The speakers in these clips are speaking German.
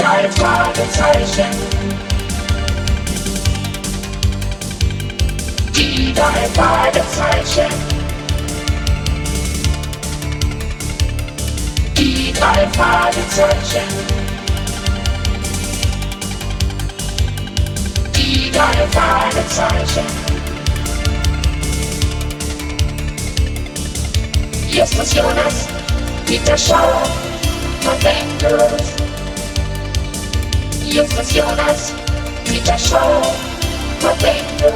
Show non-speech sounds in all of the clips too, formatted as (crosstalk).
drei Fragezeichen. Die drei Fragezeichen. Die drei Fragezeichen. Die drei Fragezeichen. Justus Jonas, Peter Schauer, Justus Jonas, Peter Schauer, Verwendet.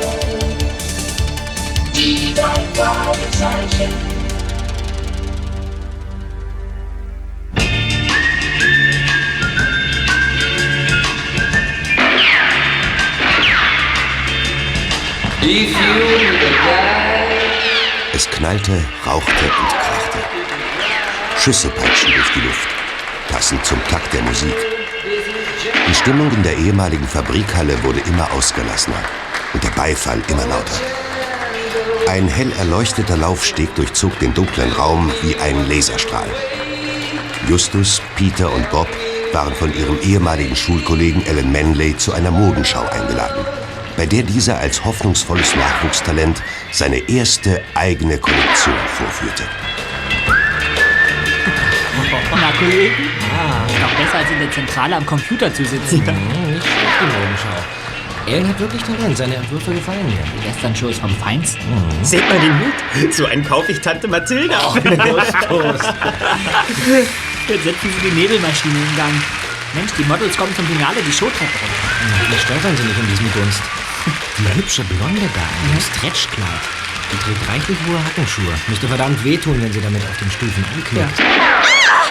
Die drei Fragezeichen. Es knallte, rauchte und krachte. Schüsse peitschten durch die Luft, passend zum Takt der Musik. Die Stimmung in der ehemaligen Fabrikhalle wurde immer ausgelassener und der Beifall immer lauter. Ein hell erleuchteter Laufsteg durchzog den dunklen Raum wie ein Laserstrahl. Justus, Peter und Bob waren von ihrem ehemaligen Schulkollegen Alan Manley zu einer Modenschau eingeladen, bei der dieser als hoffnungsvolles Nachwuchstalent seine erste eigene Kollektion vorführte. Na, Kollegen? Ist doch besser, als in der Zentrale am Computer zu sitzen. Nicht schlecht, die Modenschau. Ellen hat wirklich Talent. Seine Entwürfe gefallen mir. Die Western-Show ist vom Feinsten. Seht mal den Hut. So einen kaufe ich Tante Mathilda. Jetzt setzen sie die Nebelmaschine in Gang. Mensch, die Models kommen zum Finale die Showtreppe runter. Wie stolpern sie nicht in diesem Dunst? Die hübsche Blonde da in dem Stretchkleid. Die trägt reichlich hohe Hackenschuhe. Müsste verdammt wehtun, wenn sie damit auf den Stufen anknickt. Was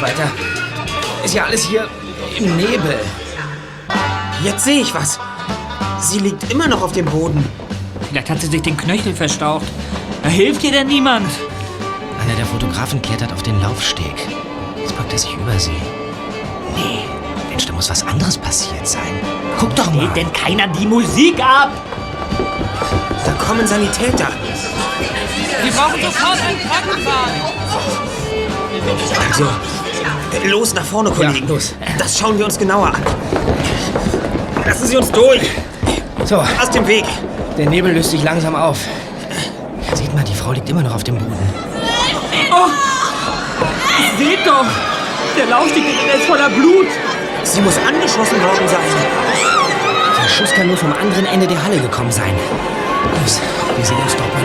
Zweiter. Ist ja alles hier im Nebel. Jetzt sehe ich was. Sie liegt immer noch auf dem Boden. Vielleicht hat sie sich den Knöchel verstaucht. Da hilft ihr denn niemand? Einer der Fotografen klettert auf den Laufsteg. Jetzt beugt er sich über sie. Nee, Mensch, da muss was anderes passiert sein. Guck doch mal. Geht denn keiner die Musik ab? Da kommen Sanitäter. Wir brauchen sofort einen Krankenwagen. Also, los nach vorne, Kollegen. los. Das schauen wir uns genauer an. Lassen Sie uns durch. So, Aus dem Weg. der Nebel löst sich langsam auf. Seht mal, die Frau liegt immer noch auf dem Boden. Seht doch! Der Laufsteg ist voller Blut. Sie muss angeschossen worden sein. Der Schuss kann nur vom anderen Ende der Halle gekommen sein. Los, wir sehen uns dort mal.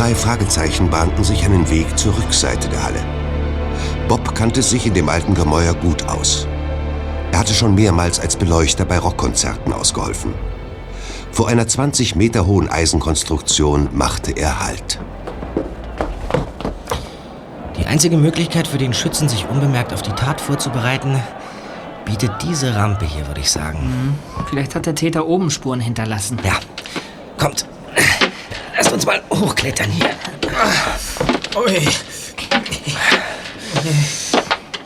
Drei Fragezeichen bahnten sich einen Weg zur Rückseite der Halle. Bob kannte sich in dem alten Gemäuer gut aus. Er hatte schon mehrmals als Beleuchter bei Rockkonzerten ausgeholfen. Vor einer 20 Meter hohen Eisenkonstruktion machte er Halt. Die einzige Möglichkeit für den Schützen, sich unbemerkt auf die Tat vorzubereiten, bietet diese Rampe hier, würde ich sagen. Vielleicht hat der Täter oben Spuren hinterlassen. Ja, kommt. Mal hochklettern hier. Ui.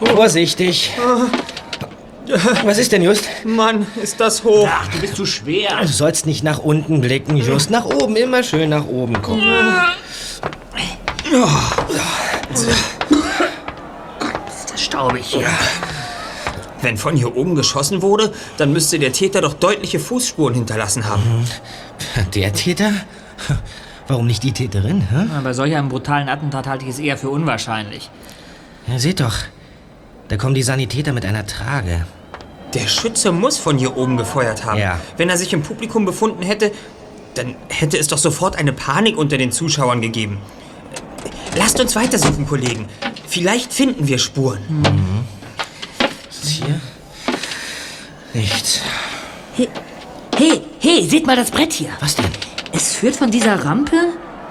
Vorsichtig. Was ist denn, Just? Mann, ist das hoch. Ach, du bist zu schwer. Du sollst nicht nach unten blicken, Just. Nach oben, immer schön nach oben gucken. Ist das staubig hier. Wenn von hier oben geschossen wurde, dann müsste der Täter doch deutliche Fußspuren hinterlassen haben. Der Täter? Warum nicht die Täterin? Hä? Na, Bei solch einem brutalen Attentat halte ich es eher für unwahrscheinlich. Ja, seht doch. Da kommen die Sanitäter mit einer Trage. Der Schütze muss von hier oben gefeuert haben. Ja. Wenn er sich im Publikum befunden hätte, dann hätte es doch sofort eine Panik unter den Zuschauern gegeben. Lasst uns weitersuchen, Kollegen. Vielleicht finden wir Spuren. Ist hier? Nichts. Hey, hey, hey, seht mal das Brett hier. Was denn? Es führt von dieser Rampe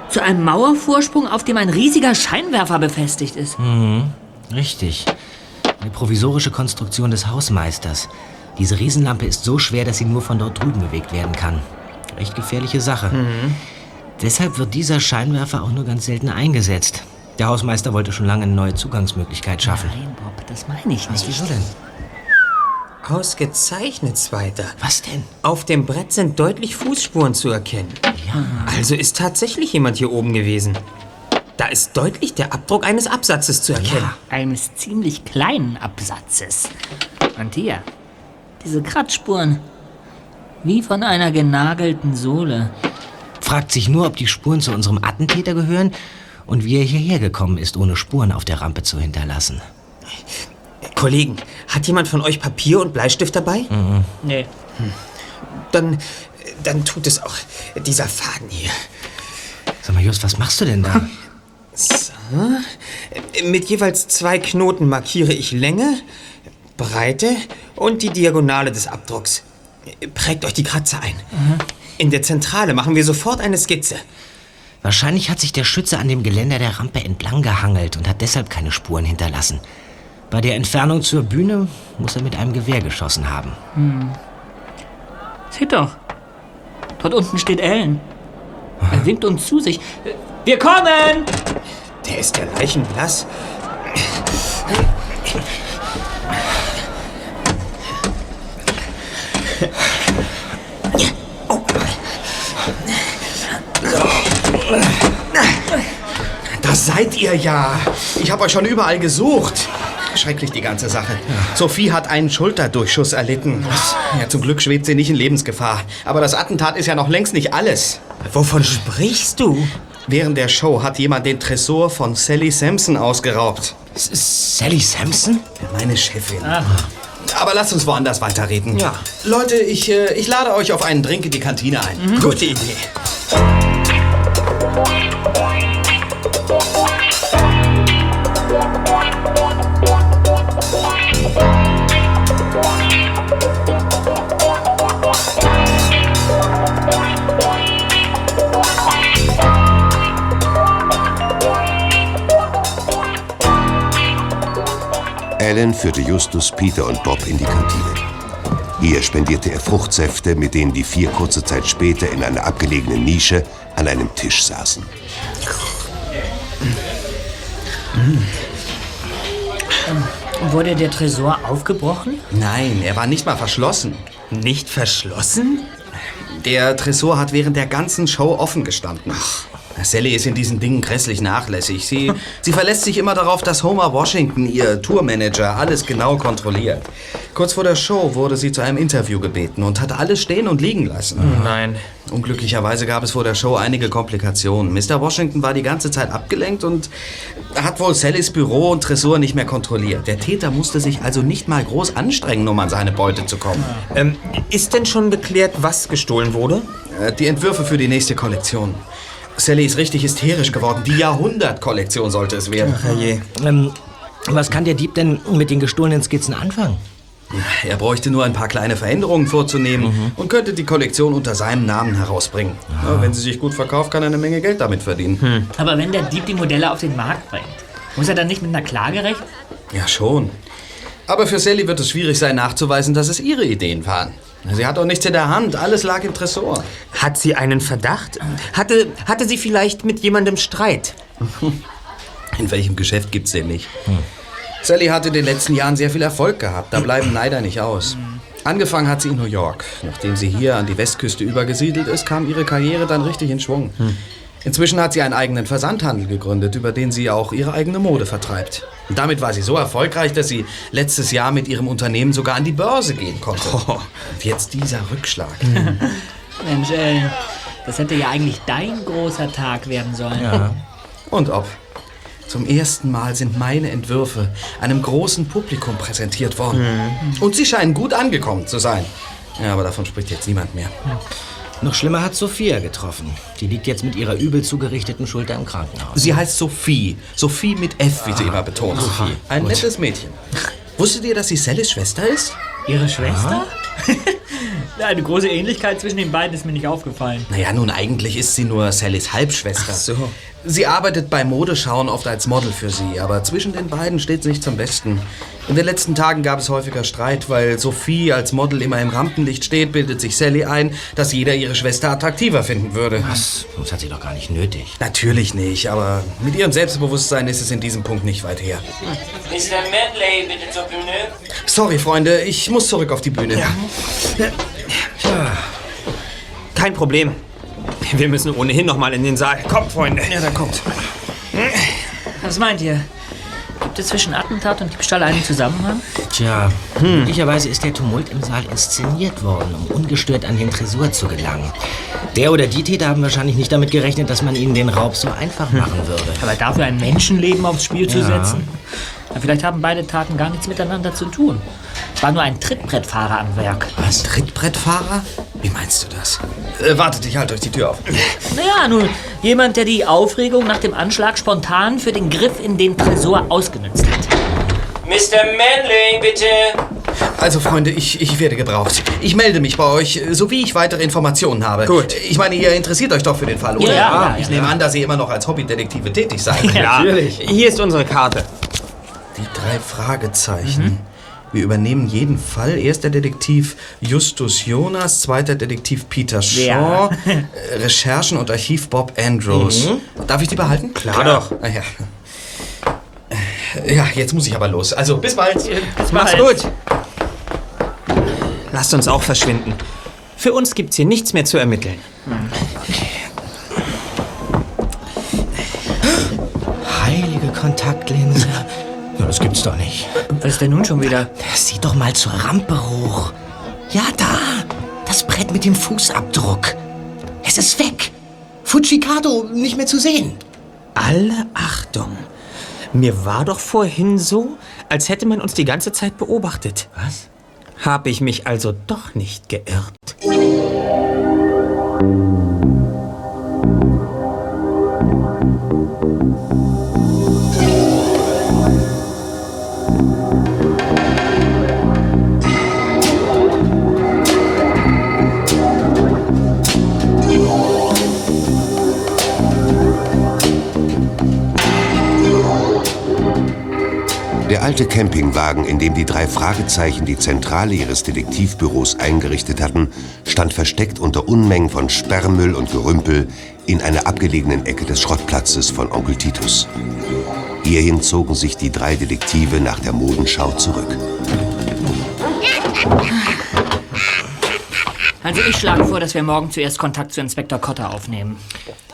zu einem Mauervorsprung, auf dem ein riesiger Scheinwerfer befestigt ist. Richtig. Eine provisorische Konstruktion des Hausmeisters. Diese Riesenlampe ist so schwer, dass sie nur von dort drüben bewegt werden kann. Recht gefährliche Sache. Deshalb wird dieser Scheinwerfer auch nur ganz selten eingesetzt. Der Hausmeister wollte schon lange eine neue Zugangsmöglichkeit schaffen. Nein, Bob, das meine ich nicht. Wieso denn? Ausgezeichnet, Zweiter. Was denn? Auf dem Brett sind deutlich Fußspuren zu erkennen. Also ist tatsächlich jemand hier oben gewesen. Da ist deutlich der Abdruck eines Absatzes zu erkennen. Eines ziemlich kleinen Absatzes. Und hier, diese Kratzspuren. Wie von einer genagelten Sohle. Fragt sich nur, ob die Spuren zu unserem Attentäter gehören und wie er hierher gekommen ist, ohne Spuren auf der Rampe zu hinterlassen. Kollegen, hat jemand von euch Papier und Bleistift dabei? Nee. Dann, dann tut es auch dieser Faden hier. Sag mal, Just, was machst du denn da? Mit jeweils zwei Knoten markiere ich Länge, Breite und die Diagonale des Abdrucks. Prägt euch die Kratzer ein. In der Zentrale machen wir sofort eine Skizze. Wahrscheinlich hat sich der Schütze an dem Geländer der Rampe entlang gehangelt und hat deshalb keine Spuren hinterlassen. Bei der Entfernung zur Bühne muss er mit einem Gewehr geschossen haben. Seht doch. Dort unten steht Ellen. Er winkt uns zu sich. Wir kommen! Der ist der Leichenblass. Da seid ihr ja. Ich habe euch schon überall gesucht. Schrecklich die ganze Sache. Sophie hat einen Schulterdurchschuss erlitten. Ja, zum Glück schwebt sie nicht in Lebensgefahr. Aber das Attentat ist ja noch längst nicht alles. Wovon sprichst du? Während der Show hat jemand den Tresor von Sally Sampson ausgeraubt. S Sally Sampson? Meine Chefin. Aber lasst uns woanders weiterreden. Ja. Leute, ich, äh, ich lade euch auf einen Drink in die Kantine ein. Gute Idee. Alan führte Justus, Peter und Bob in die Kantine. Hier spendierte er Fruchtsäfte, mit denen die vier kurze Zeit später in einer abgelegenen Nische an einem Tisch saßen. Wurde der Tresor aufgebrochen? Nein, er war nicht mal verschlossen. Nicht verschlossen? Der Tresor hat während der ganzen Show offen gestanden. Sally ist in diesen Dingen grässlich nachlässig. Sie, sie verlässt sich immer darauf, dass Homer Washington, ihr Tourmanager, alles genau kontrolliert. Kurz vor der Show wurde sie zu einem Interview gebeten und hat alles stehen und liegen lassen. Nein. Unglücklicherweise gab es vor der Show einige Komplikationen. Mr. Washington war die ganze Zeit abgelenkt und hat wohl Sallys Büro und Tresor nicht mehr kontrolliert. Der Täter musste sich also nicht mal groß anstrengen, um an seine Beute zu kommen. Ähm, ist denn schon geklärt, was gestohlen wurde? Äh, Die Entwürfe für die nächste Kollektion. Sally ist richtig hysterisch geworden. Die Jahrhundert-Kollektion sollte es werden. Herrje. Ähm, was kann der Dieb denn mit den gestohlenen Skizzen anfangen? Er bräuchte nur ein paar kleine Veränderungen vorzunehmen und könnte die Kollektion unter seinem Namen herausbringen. Ja, wenn sie sich gut verkauft, kann er eine Menge Geld damit verdienen. Aber wenn der Dieb die Modelle auf den Markt bringt, muss er dann nicht mit einer Klage rechnen? Ja, schon. Aber für Sally wird es schwierig sein, nachzuweisen, dass es ihre Ideen waren. Sie hat doch nichts in der Hand. Alles lag im Tresor. Hat sie einen Verdacht? Hatte, hatte sie vielleicht mit jemandem Streit? (laughs) In welchem Geschäft gibt's den nicht? Sally hat in den letzten Jahren sehr viel Erfolg gehabt. Da bleiben (clears throat) Neider nicht aus. Angefangen hat sie in New York. Nachdem sie hier an die Westküste übergesiedelt ist, kam ihre Karriere dann richtig in Schwung. Inzwischen hat sie einen eigenen Versandhandel gegründet, über den sie auch ihre eigene Mode vertreibt. Und damit war sie so erfolgreich, dass sie letztes Jahr mit ihrem Unternehmen sogar an die Börse gehen konnte. Und jetzt dieser Rückschlag. (laughs) Mensch, Ellen, das hätte ja eigentlich dein großer Tag werden sollen. Und ob. Zum ersten Mal sind meine Entwürfe einem großen Publikum präsentiert worden. Und sie scheinen gut angekommen zu sein. Ja, aber davon spricht jetzt niemand mehr. Noch schlimmer hat Sophia getroffen. Die liegt jetzt mit ihrer übel zugerichteten Schulter im Krankenhaus. Sie heißt Sophie. Sophie mit F, wie sie immer betont. Sophie. Ein nettes Mädchen. Wusstet ihr, dass sie Sallys Schwester ist? Ihre Schwester? (laughs) Eine große Ähnlichkeit zwischen den beiden ist mir nicht aufgefallen. Naja, nun eigentlich ist sie nur Sallys Halbschwester. Ach so. Sie arbeitet bei Modeschauen oft als Model für sie, aber zwischen den beiden steht sie nicht zum Besten. In den letzten Tagen gab es häufiger Streit, weil Sophie als Model immer im Rampenlicht steht, bildet sich Sally ein, dass jeder ihre Schwester attraktiver finden würde. Was? Das hat sie doch gar nicht nötig. Natürlich nicht, aber mit ihrem Selbstbewusstsein ist es in diesem Punkt nicht weit her. Mr. Medley, bitte zur Bühne. Sorry, Freunde, ich muss zurück auf die Bühne. Kein Problem. Wir müssen ohnehin noch mal in den Saal. Kommt, Freunde. Ja, dann kommt. Was meint ihr? Gibt es zwischen Attentat und Diebstahl einen Zusammenhang? Tja, möglicherweise ist der Tumult im Saal inszeniert worden, um ungestört an den Tresor zu gelangen. Der oder die Täter haben wahrscheinlich nicht damit gerechnet, dass man ihnen den Raub so einfach machen würde. Aber dafür ein Menschenleben aufs Spiel zu Ja. setzen? Na, vielleicht haben beide Taten gar nichts miteinander zu tun. Es war nur ein Trittbrettfahrer am Werk. Was? Trittbrettfahrer? Wie meinst du das? Äh, wartet, ich halte euch die Tür auf. (laughs) Naja, nun, jemand, der die Aufregung nach dem Anschlag spontan für den Griff in den Tresor ausgenutzt hat. Mr. Manley, bitte. Also, Freunde, ich, ich werde gebraucht. Ich melde mich bei euch, äh, sowie ich weitere Informationen habe. Gut. Ich meine, ihr interessiert euch doch für den Fall, oder? Ja, ja, ich ja, nehme an, dass ihr immer noch als Hobbydetektive tätig seid. Ja, Hier ist unsere Karte. Die drei Fragezeichen. Wir übernehmen jeden Fall. Erster Detektiv Justus Jonas, zweiter Detektiv Peter Shaw, Ja. äh, Recherchen und Archiv Bob Andrews. Darf ich die behalten? Klar doch. Ah, ja. ja, jetzt muss ich aber los. Also, bis bald. Mach's gut. Lasst uns auch verschwinden. Für uns gibt's hier nichts mehr zu ermitteln. Heilige Kontaktlinse. Das gibt's doch nicht. Was ist denn nun schon wieder? Sieh doch mal zur Rampe hoch. Ja, da. Das Brett mit dem Fußabdruck. Es ist weg. Fujikado nicht mehr zu sehen. Alle Achtung. Mir war doch vorhin so, als hätte man uns die ganze Zeit beobachtet. Was? Habe ich mich also doch nicht geirrt. Der alte Campingwagen, in dem die drei Fragezeichen die Zentrale ihres Detektivbüros eingerichtet hatten, stand versteckt unter Unmengen von Sperrmüll und Gerümpel in einer abgelegenen Ecke des Schrottplatzes von Onkel Titus. Hierhin zogen sich die drei Detektive nach der Modenschau zurück. Also ich schlage vor, dass wir morgen zuerst Kontakt zu Inspektor Cotter aufnehmen.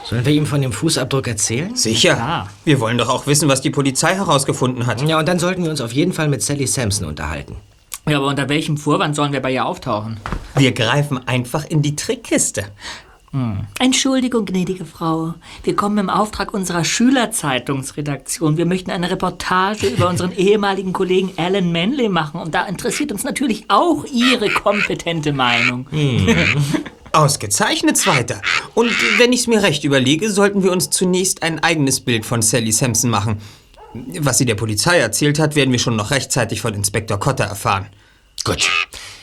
Sollen wir ihm von dem Fußabdruck erzählen? Sicher. Klar. Wir wollen doch auch wissen, was die Polizei herausgefunden hat. Ja, und dann sollten wir uns auf jeden Fall mit Sally Sampson unterhalten. Ja, aber unter welchem Vorwand sollen wir bei ihr auftauchen? Wir greifen einfach in die Trickkiste. Entschuldigung, gnädige Frau. Wir kommen im Auftrag unserer Schülerzeitungsredaktion. Wir möchten eine Reportage über unseren ehemaligen Kollegen Alan Manley machen. Und da interessiert uns natürlich auch Ihre kompetente Meinung. (laughs) Ausgezeichnet, Zweiter. Und wenn ich's mir recht überlege, sollten wir uns zunächst ein eigenes Bild von Sally Sampson machen. Was sie der Polizei erzählt hat, werden wir schon noch rechtzeitig von Inspektor Cotter erfahren. Gut.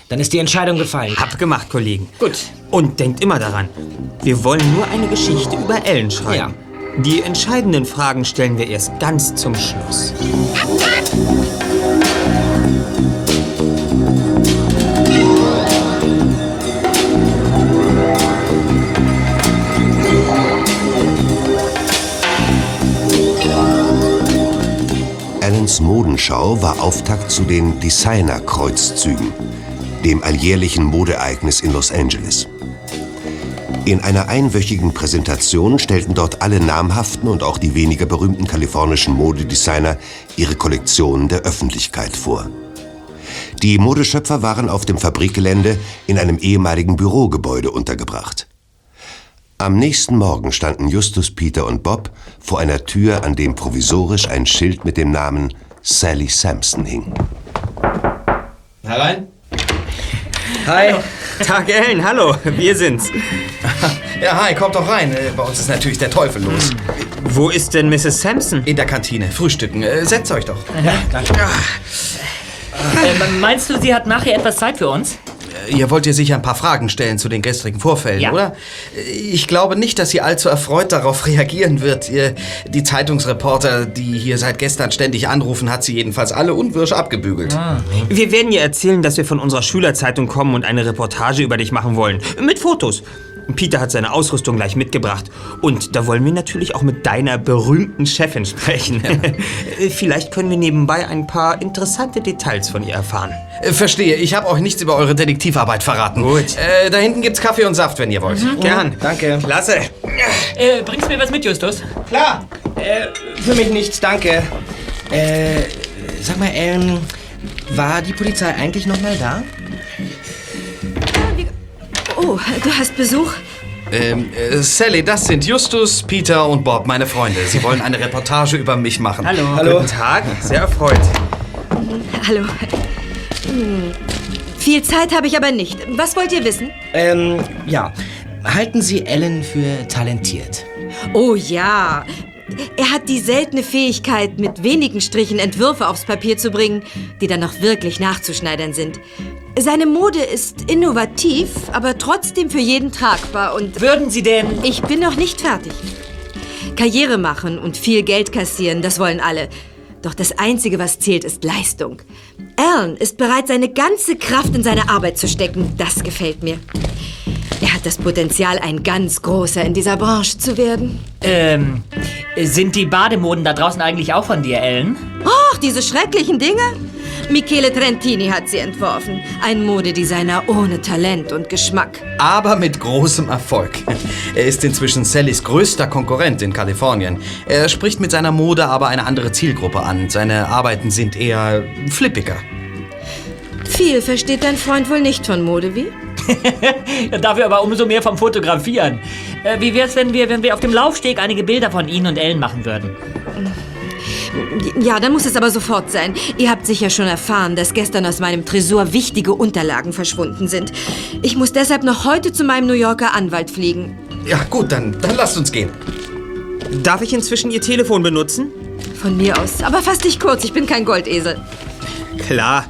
Dann ist die Entscheidung gefallen. Abgemacht, Kollegen. Gut. Und denkt immer daran, wir wollen nur eine Geschichte über Ellen schreiben. Die entscheidenden Fragen stellen wir erst ganz zum Schluss. Allens Modenschau war Auftakt zu den Designer-Kreuzzügen, dem alljährlichen Modeereignis in Los Angeles. In einer einwöchigen Präsentation stellten dort alle namhaften und auch die weniger berühmten kalifornischen Modedesigner ihre Kollektionen der Öffentlichkeit vor. Die Modeschöpfer waren auf dem Fabrikgelände in einem ehemaligen Bürogebäude untergebracht. Am nächsten Morgen standen Justus, Peter und Bob vor einer Tür, an dem provisorisch ein Schild mit dem Namen Sally Sampson hing. Herein. Hi. Tag, Ellen, hallo, wir sind's. (laughs) Ja, hi, kommt doch rein. Äh, Bei uns ist natürlich der Teufel los. Wo ist denn Mrs. Sampson? In der Kantine, frühstücken. Äh, Setzt euch doch. Äh, meinst du, sie hat nachher etwas Zeit für uns? Ihr wollt ihr sicher ein paar Fragen stellen zu den gestrigen Vorfällen, Ja. oder? Ich glaube nicht, dass sie allzu erfreut darauf (laughs) reagieren wird. Ihr, die Zeitungsreporter, die hier seit gestern ständig anrufen, hat sie jedenfalls alle unwirsch abgebügelt. Wir werden ihr erzählen, dass wir von unserer Schülerzeitung kommen und eine Reportage über dich machen wollen. Mit Fotos. Peter hat seine Ausrüstung gleich mitgebracht. Und da wollen wir natürlich auch mit deiner berühmten Chefin sprechen. (laughs) Vielleicht können wir nebenbei ein paar interessante Details von ihr erfahren. Äh, Verstehe, ich habe euch nichts über eure Detektivarbeit verraten. Gut. Äh, da hinten gibt's Kaffee und Saft, wenn ihr wollt. Gern. Danke. Klasse. Äh, bringst du mir was mit, Justus? Klar. Äh, für mich nichts, danke. Äh, sag mal, ähm, war die Polizei eigentlich noch mal da? Oh, du hast Besuch? Ähm, äh, Sally, das sind Justus, Peter und Bob, meine Freunde. Sie wollen eine Reportage über mich machen. Hallo. Guten Tag. Sehr erfreut. Hallo. Hm. Viel Zeit habe ich aber nicht. Was wollt ihr wissen? Ähm, ja. Halten Sie Ellen für talentiert? Oh ja. Er hat die seltene Fähigkeit, mit wenigen Strichen Entwürfe aufs Papier zu bringen, die dann noch wirklich nachzuschneidern sind. Seine Mode ist innovativ, aber trotzdem für jeden tragbar und Würden Sie denn... ich bin noch nicht fertig. Karriere machen und viel Geld kassieren, das wollen alle. Doch das Einzige, was zählt, ist Leistung. Alan ist bereit, seine ganze Kraft in seine Arbeit zu stecken. Das gefällt mir. Er hat das Potenzial, ein ganz großer in dieser Branche zu werden. Ähm, sind die Bademoden da draußen eigentlich auch von dir, Ellen? Ach, diese schrecklichen Dinge? Michele Trentini hat sie entworfen. Ein Modedesigner ohne Talent und Geschmack. Aber mit großem Erfolg. Er ist inzwischen Sallys größter Konkurrent in Kalifornien. Er spricht mit seiner Mode aber eine andere Zielgruppe an. Seine Arbeiten sind eher flippiger. Viel versteht dein Freund wohl nicht von Mode, wie? (laughs) Dafür aber umso mehr vom Fotografieren. Äh, wie wär's, wenn wir, wenn wir auf dem Laufsteg einige Bilder von Ihnen und Ellen machen würden? Ja, dann muss es aber sofort sein. Ihr habt sicher schon erfahren, dass gestern aus meinem Tresor wichtige Unterlagen verschwunden sind. Ich muss deshalb noch heute zu meinem New Yorker Anwalt fliegen. Ja, gut, dann, dann lasst uns gehen. Darf ich inzwischen Ihr Telefon benutzen? Von mir aus. Aber fass dich kurz, ich bin kein Goldesel. Klar.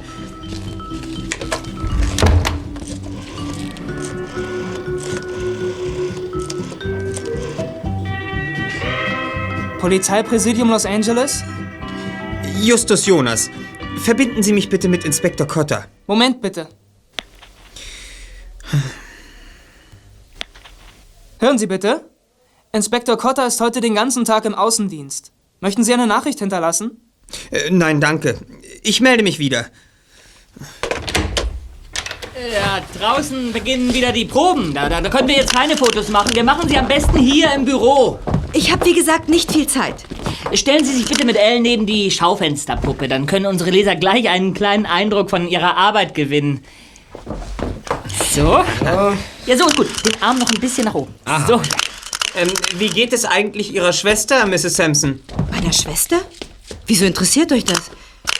Polizeipräsidium Los Angeles? Justus Jonas, verbinden Sie mich bitte mit Inspektor Cotter. Moment bitte. Hören Sie bitte. Inspektor Cotter ist heute den ganzen Tag im Außendienst. Möchten Sie eine Nachricht hinterlassen? Äh, nein, danke. Ich melde mich wieder. Ja, draußen beginnen wieder die Proben. Da, da, da können wir jetzt keine Fotos machen. Wir machen sie am besten hier im Büro. Ich habe, wie gesagt, nicht viel Zeit. Stellen Sie sich bitte mit Ellen neben die Schaufensterpuppe. Dann können unsere Leser gleich einen kleinen Eindruck von ihrer Arbeit gewinnen. So. Ja, so ist gut. Den Arm noch ein bisschen nach oben. So. Ähm, wie geht es eigentlich Ihrer Schwester, Mrs. Sampson? Meiner Schwester? Wieso interessiert euch das?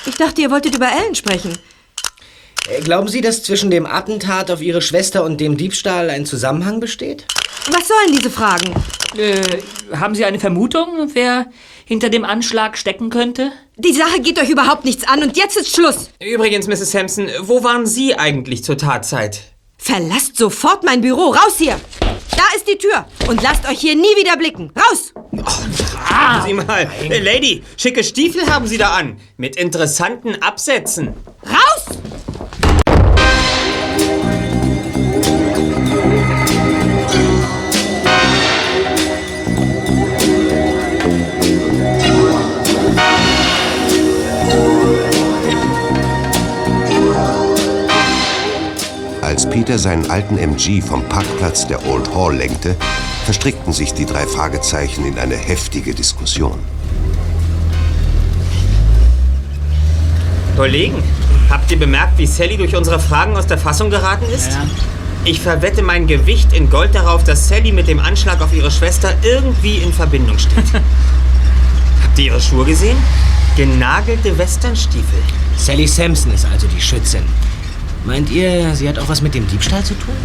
Ich dachte, ihr wolltet über Ellen sprechen. Äh, Glauben Sie, dass zwischen dem Attentat auf Ihre Schwester und dem Diebstahl ein Zusammenhang besteht? Was sollen diese Fragen? Äh, haben Sie eine Vermutung, wer hinter dem Anschlag stecken könnte? Die Sache geht euch überhaupt nichts an und jetzt ist Schluss. Übrigens, Mrs. Sampson, wo waren Sie eigentlich zur Tatzeit? Verlasst sofort mein Büro. Raus hier! Da ist die Tür. Und lasst euch hier nie wieder blicken. Raus! Sieh mal, äh, Lady, schicke Stiefel haben Sie da an. Mit interessanten Absätzen. Raus! Peter seinen alten MG vom Parkplatz der Old Hall lenkte, verstrickten sich die drei Fragezeichen in eine heftige Diskussion. Kollegen, habt ihr bemerkt, wie Sally durch unsere Fragen aus der Fassung geraten ist? Ja. Ich verwette mein Gewicht in Gold darauf, dass Sally mit dem Anschlag auf ihre Schwester irgendwie in Verbindung steht. (laughs) habt ihr ihre Schuhe gesehen? Genagelte Westernstiefel. Sally Sampson ist also die Schützin. Meint ihr, sie hat auch was mit dem Diebstahl zu tun?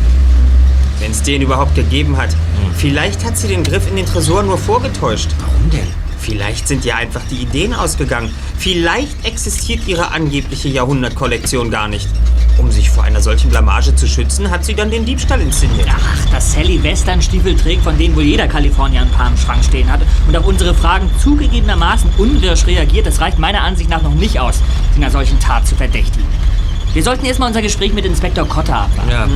Wenn es den überhaupt gegeben hat. Vielleicht hat sie den Griff in den Tresor nur vorgetäuscht. Warum denn? Vielleicht sind ihr einfach die Ideen ausgegangen. Vielleicht existiert ihre angebliche Jahrhundertkollektion gar nicht. Um sich vor einer solchen Blamage zu schützen, hat sie dann den Diebstahl inszeniert. Ach, dass Sally Westernstiefel trägt, von denen wohl jeder Kalifornier ein paar im Schrank stehen hat und auf unsere Fragen zugegebenermaßen unwirsch reagiert, das reicht meiner Ansicht nach noch nicht aus, sie einer solchen Tat zu verdächtigen. Wir sollten erstmal unser Gespräch mit Inspektor Cotter abwarten. Ja.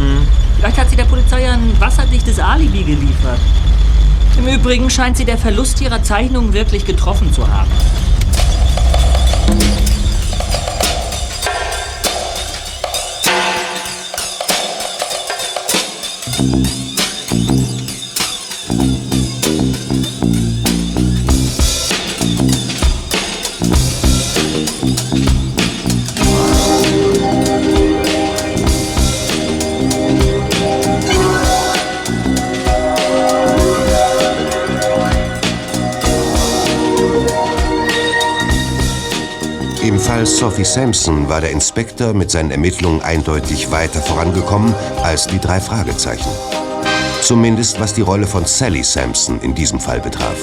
Vielleicht hat sie der Polizei ein wasserdichtes Alibi geliefert. Im Übrigen scheint sie der Verlust ihrer Zeichnungen wirklich getroffen zu haben. Im Sophie Sampson war der Inspektor mit seinen Ermittlungen eindeutig weiter vorangekommen als die drei Fragezeichen. Zumindest was die Rolle von Sally Sampson in diesem Fall betraf.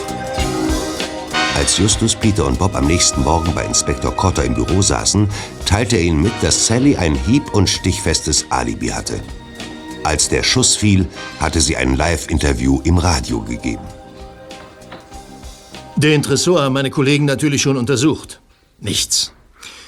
Als Justus, Peter und Bob am nächsten Morgen bei Inspektor Cotter im Büro saßen, teilte er ihnen mit, dass Sally ein hieb- und stichfestes Alibi hatte. Als der Schuss fiel, hatte sie ein Live-Interview im Radio gegeben. Den Tresor haben meine Kollegen natürlich schon untersucht. Nichts.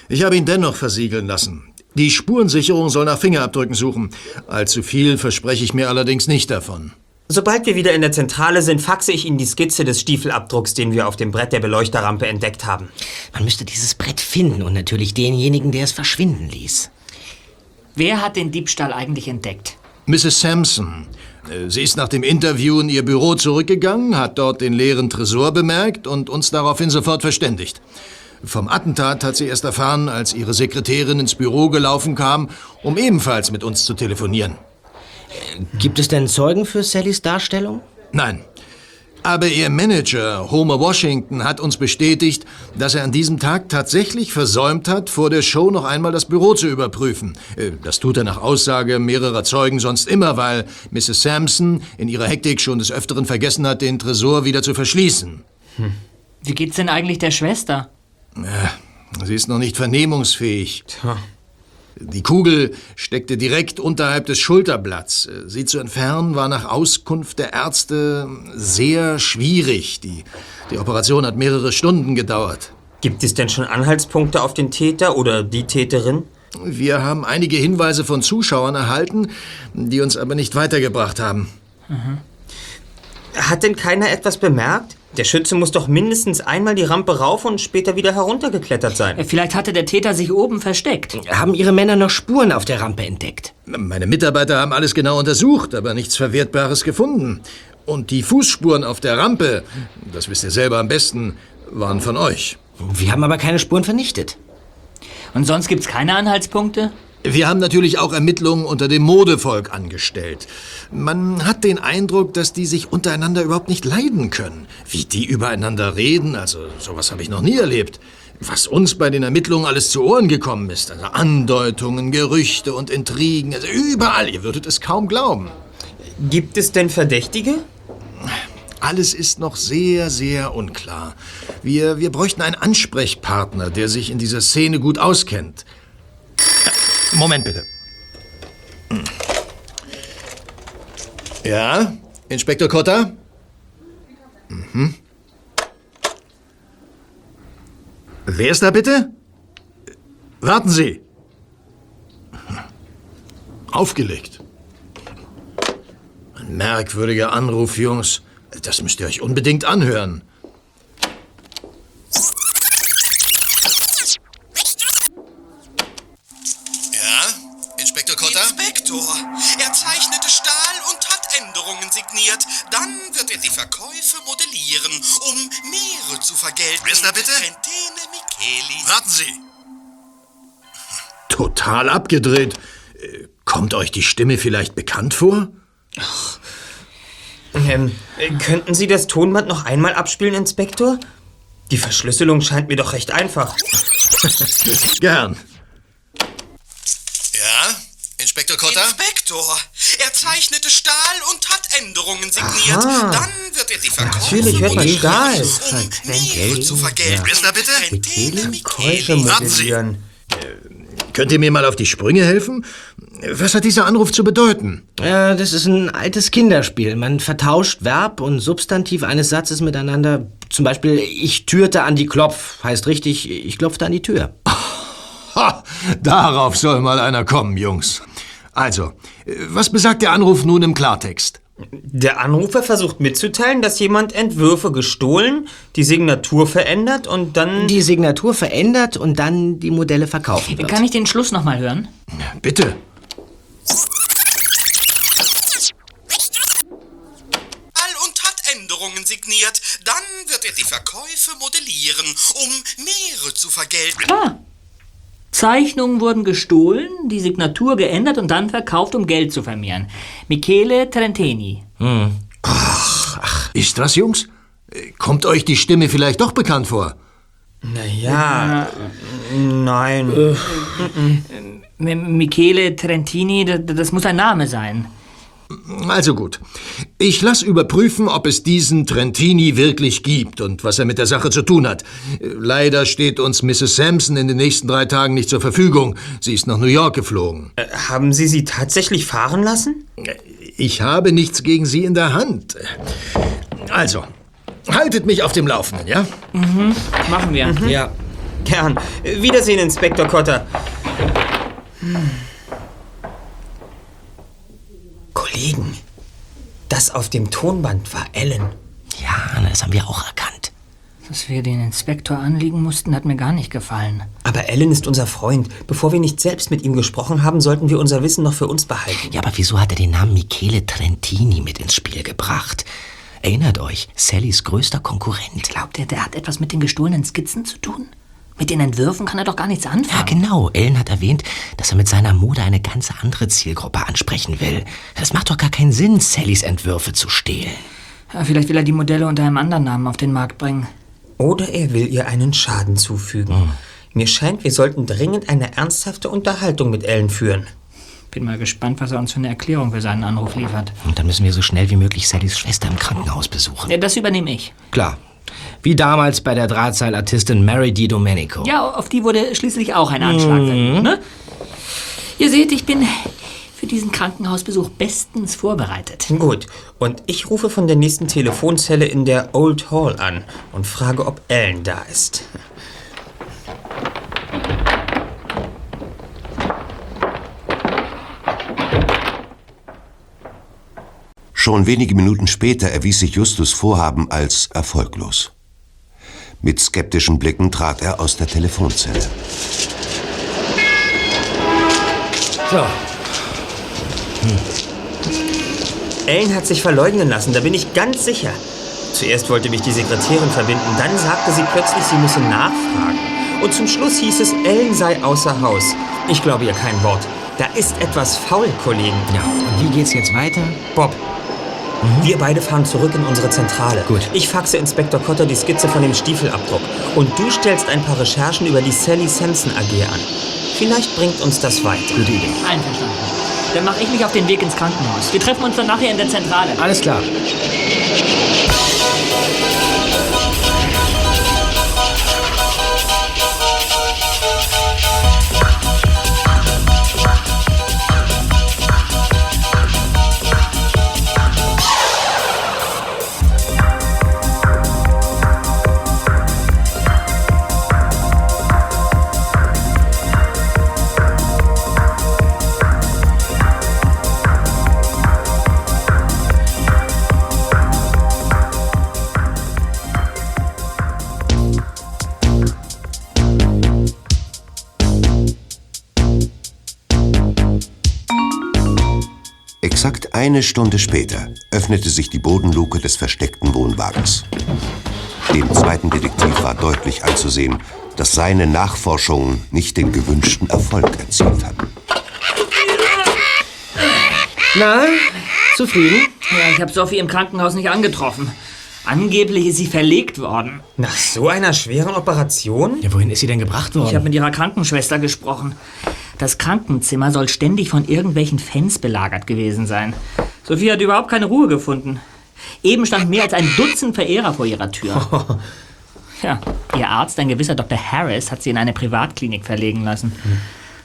Ich habe ihn dennoch versiegeln lassen. Die Spurensicherung soll nach Fingerabdrücken suchen. Allzu viel verspreche ich mir allerdings nicht davon. Sobald wir wieder in der Zentrale sind, faxe ich Ihnen die Skizze des Stiefelabdrucks, den wir auf dem Brett der Beleuchterrampe entdeckt haben. Man müsste dieses Brett finden und natürlich denjenigen, der es verschwinden ließ. Wer hat den Diebstahl eigentlich entdeckt? Mrs. Sampson. Äh, Sie ist nach dem Interview in ihr Büro zurückgegangen, hat dort den leeren Tresor bemerkt und uns daraufhin sofort verständigt. Vom Attentat hat sie erst erfahren, als ihre Sekretärin ins Büro gelaufen kam, um ebenfalls mit uns zu telefonieren. Gibt es denn Zeugen für Sallys Darstellung? Nein. Aber ihr Manager, Homer Washington, hat uns bestätigt, dass er an diesem Tag tatsächlich versäumt hat, vor der Show noch einmal das Büro zu überprüfen. Äh, Das tut er nach Aussage mehrerer Zeugen sonst immer, weil Mrs. Sampson in ihrer Hektik schon des Öfteren vergessen hat, den Tresor wieder zu verschließen. Wie geht's denn eigentlich der Schwester? Sie ist noch nicht vernehmungsfähig. Die Kugel steckte direkt unterhalb des Schulterblatts. Sie zu entfernen war nach Auskunft der Ärzte sehr schwierig. Die, die Operation hat mehrere Stunden gedauert. Gibt es denn schon Anhaltspunkte auf den Täter oder die Täterin? Wir haben einige Hinweise von Zuschauern erhalten, die uns aber nicht weitergebracht haben. Hat denn keiner etwas bemerkt? Der Schütze muss doch mindestens einmal die Rampe rauf und später wieder heruntergeklettert sein. Äh, Vielleicht hatte der Täter sich oben versteckt. Haben Ihre Männer noch Spuren auf der Rampe entdeckt? Meine Mitarbeiter haben alles genau untersucht, aber nichts Verwertbares gefunden. Und die Fußspuren auf der Rampe, das wisst ihr selber am besten, waren von euch. Wir haben aber keine Spuren vernichtet. Und sonst gibt's keine Anhaltspunkte? Wir haben natürlich auch Ermittlungen unter dem Modevolk angestellt. Man hat den Eindruck, dass die sich untereinander überhaupt nicht leiden können. Wie die übereinander reden, also sowas habe ich noch nie erlebt. Was uns bei den Ermittlungen alles zu Ohren gekommen ist, also Andeutungen, Gerüchte und Intrigen, also überall, ihr würdet es kaum glauben. Gibt es denn Verdächtige? Alles ist noch sehr, sehr unklar. Wir, wir bräuchten einen Ansprechpartner, der sich in dieser Szene gut auskennt. Moment bitte. Ja, Inspektor Cotter? Mhm. Wer ist da bitte? Warten Sie. Aufgelegt. Ein merkwürdiger Anruf, Jungs. Das müsst ihr euch unbedingt anhören. Warten Sie. Total abgedreht. Äh, Kommt euch die Stimme vielleicht bekannt vor? Ähm, äh, könnten Sie das Tonband noch einmal abspielen, Inspektor? Die Verschlüsselung scheint mir doch recht einfach. (laughs) Gern. Ja, Inspektor Cotter? Inspektor, er zeichnete Stahl und hat Änderungen signiert. Aha. Dann wird er die Verkäufe Natürlich hört man Stahl. um Meere zu vergelten. Ist da bitte? Sie. modellieren. Könnt ihr mir mal auf die Sprünge helfen? Was hat dieser Anruf zu bedeuten? Ja, das ist ein altes Kinderspiel. Man vertauscht Verb und Substantiv eines Satzes miteinander. Zum Beispiel, ich türte an die Klopf. Heißt richtig, ich klopfte an die Tür. (laughs) Ha, darauf soll mal einer kommen, Jungs. Also, was besagt der Anruf nun im Klartext? Der Anrufer versucht mitzuteilen, dass jemand Entwürfe gestohlen, die Signatur verändert und dann... Die Signatur verändert und dann die Modelle verkaufen wird. Kann ich den Schluss noch mal hören? Bitte. All- und hat Änderungen signiert. Dann wird er die Verkäufe modellieren, um Meere zu vergelten. Klar. Zeichnungen wurden gestohlen, die Signatur geändert und dann verkauft, um Geld zu vermehren. Michele Trentini. Ist das, Jungs? Kommt euch die Stimme vielleicht doch bekannt vor? Naja, nein. M- Michele Trentini, d- d- das muss ein Name sein. Also gut. Ich lasse überprüfen, ob es diesen Trentini wirklich gibt und was er mit der Sache zu tun hat. Leider steht uns Mrs. Sampson in den nächsten drei Tagen nicht zur Verfügung. Sie ist nach New York geflogen. Äh, Haben Sie sie tatsächlich fahren lassen? Ich habe nichts gegen sie in der Hand. Also, haltet mich auf dem Laufenden, ja? Machen wir. Ja. Gern. Wiedersehen, Inspektor Cotter. Hm. Kollegen, das auf dem Tonband war Ellen. Ja, das haben wir auch erkannt. Dass wir den Inspektor anliegen mussten, hat mir gar nicht gefallen. Aber Ellen ist unser Freund. Bevor wir nicht selbst mit ihm gesprochen haben, sollten wir unser Wissen noch für uns behalten. Ja, aber wieso hat er den Namen Michele Trentini mit ins Spiel gebracht? Erinnert euch, Sallys größter Konkurrent. Glaubt ihr, der hat etwas mit den gestohlenen Skizzen zu tun? Mit den Entwürfen kann er doch gar nichts Ja, anfangen. genau. Ellen hat erwähnt, dass er mit seiner Mode eine ganz andere Zielgruppe ansprechen will. Das macht doch gar keinen Sinn, Sallys Entwürfe zu stehlen. Ja, vielleicht will er die Modelle unter einem anderen Namen auf den Markt bringen. Oder er will ihr einen Schaden zufügen. Mir scheint, wir sollten dringend eine ernsthafte Unterhaltung mit Ellen führen. Bin mal gespannt, was er uns für eine Erklärung für seinen Anruf liefert. Und dann müssen wir so schnell wie möglich Sallys Schwester im Krankenhaus besuchen. Ja, das übernehme ich. Klar. Wie damals bei der Drahtseilartistin Mary Di Domenico. Ja, auf die wurde schließlich auch ein Anschlag verübt, ne? Ihr seht, ich bin für diesen Krankenhausbesuch bestens vorbereitet. Gut, und ich rufe von der nächsten Telefonzelle in der Old Hall an und frage, ob Ellen da ist. Schon wenige Minuten später erwies sich Justus Vorhaben als erfolglos. Mit skeptischen Blicken trat er aus der Telefonzelle. So, Ellen hat sich verleugnen lassen, da bin ich ganz sicher. Zuerst wollte mich die Sekretärin verbinden, dann sagte sie plötzlich, sie müsse nachfragen. Und zum Schluss hieß es, Ellen sei außer Haus. Ich glaube ihr kein Wort. Da ist etwas faul, Kollegen. ja. Und wie geht's jetzt weiter? Bob, wir beide fahren zurück in unsere Zentrale. Gut. Ich faxe Inspektor Cotter die Skizze von dem Stiefelabdruck. Und du stellst ein paar Recherchen über die Sally Sampson AG an. Vielleicht bringt uns das weiter. Gute Idee. Einverstanden. Dann mache ich mich auf den Weg ins Krankenhaus. Wir treffen uns dann nachher in der Zentrale. Alles klar. Eine Stunde später öffnete sich die Bodenluke des versteckten Wohnwagens. Dem zweiten Detektiv war deutlich anzusehen, dass seine Nachforschungen nicht den gewünschten Erfolg erzielt hatten. Na, zufrieden? Ja, ich habe Sophie im Krankenhaus nicht angetroffen. Angeblich ist sie verlegt worden. Nach so einer schweren Operation? Ja, wohin ist sie denn gebracht worden? Ich habe mit ihrer Krankenschwester gesprochen. Das Krankenzimmer soll ständig von irgendwelchen Fans belagert gewesen sein. Sophie hat überhaupt keine Ruhe gefunden. Eben stand mehr als ein Dutzend Verehrer vor ihrer Tür. (laughs) Ja, ihr Arzt, ein gewisser Dr. Harris, hat sie in eine Privatklinik verlegen lassen.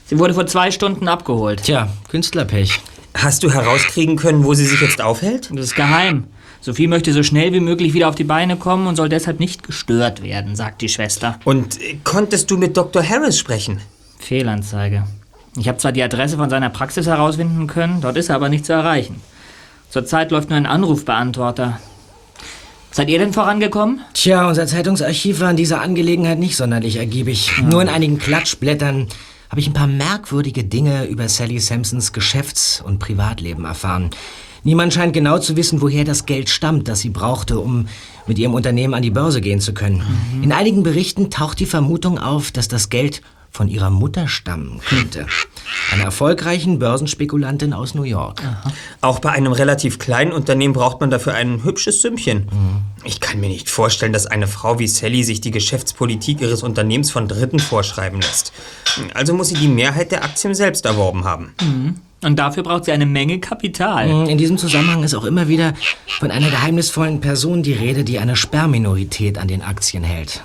Sie wurde vor zwei Stunden abgeholt. Tja, Künstlerpech. Hast du herauskriegen können, wo sie sich jetzt aufhält? Das ist geheim. Sophie möchte so schnell wie möglich wieder auf die Beine kommen und soll deshalb nicht gestört werden, sagt die Schwester. Und konntest du mit Dr. Harris sprechen? Fehlanzeige. Ich habe zwar die Adresse von seiner Praxis herausfinden können, dort ist er aber nicht zu erreichen. Zurzeit läuft nur ein Anrufbeantworter. Seid ihr denn vorangekommen? Tja, unser Zeitungsarchiv war in dieser Angelegenheit nicht sonderlich ergiebig. Nur in einigen Klatschblättern habe ich ein paar merkwürdige Dinge über Sally Sampsons Geschäfts- und Privatleben erfahren. Niemand scheint genau zu wissen, woher das Geld stammt, das sie brauchte, um mit ihrem Unternehmen an die Börse gehen zu können. In einigen Berichten taucht die Vermutung auf, dass das Geld von ihrer Mutter stammen könnte. Einer erfolgreichen Börsenspekulantin aus New York. Auch bei einem relativ kleinen Unternehmen braucht man dafür ein hübsches Sümmchen. Ich kann mir nicht vorstellen, dass eine Frau wie Sally sich die Geschäftspolitik ihres Unternehmens von Dritten vorschreiben lässt. Also muss sie die Mehrheit der Aktien selbst erworben haben. Und dafür braucht sie eine Menge Kapital. In diesem Zusammenhang ist auch immer wieder von einer geheimnisvollen Person die Rede, die eine Sperrminorität an den Aktien hält.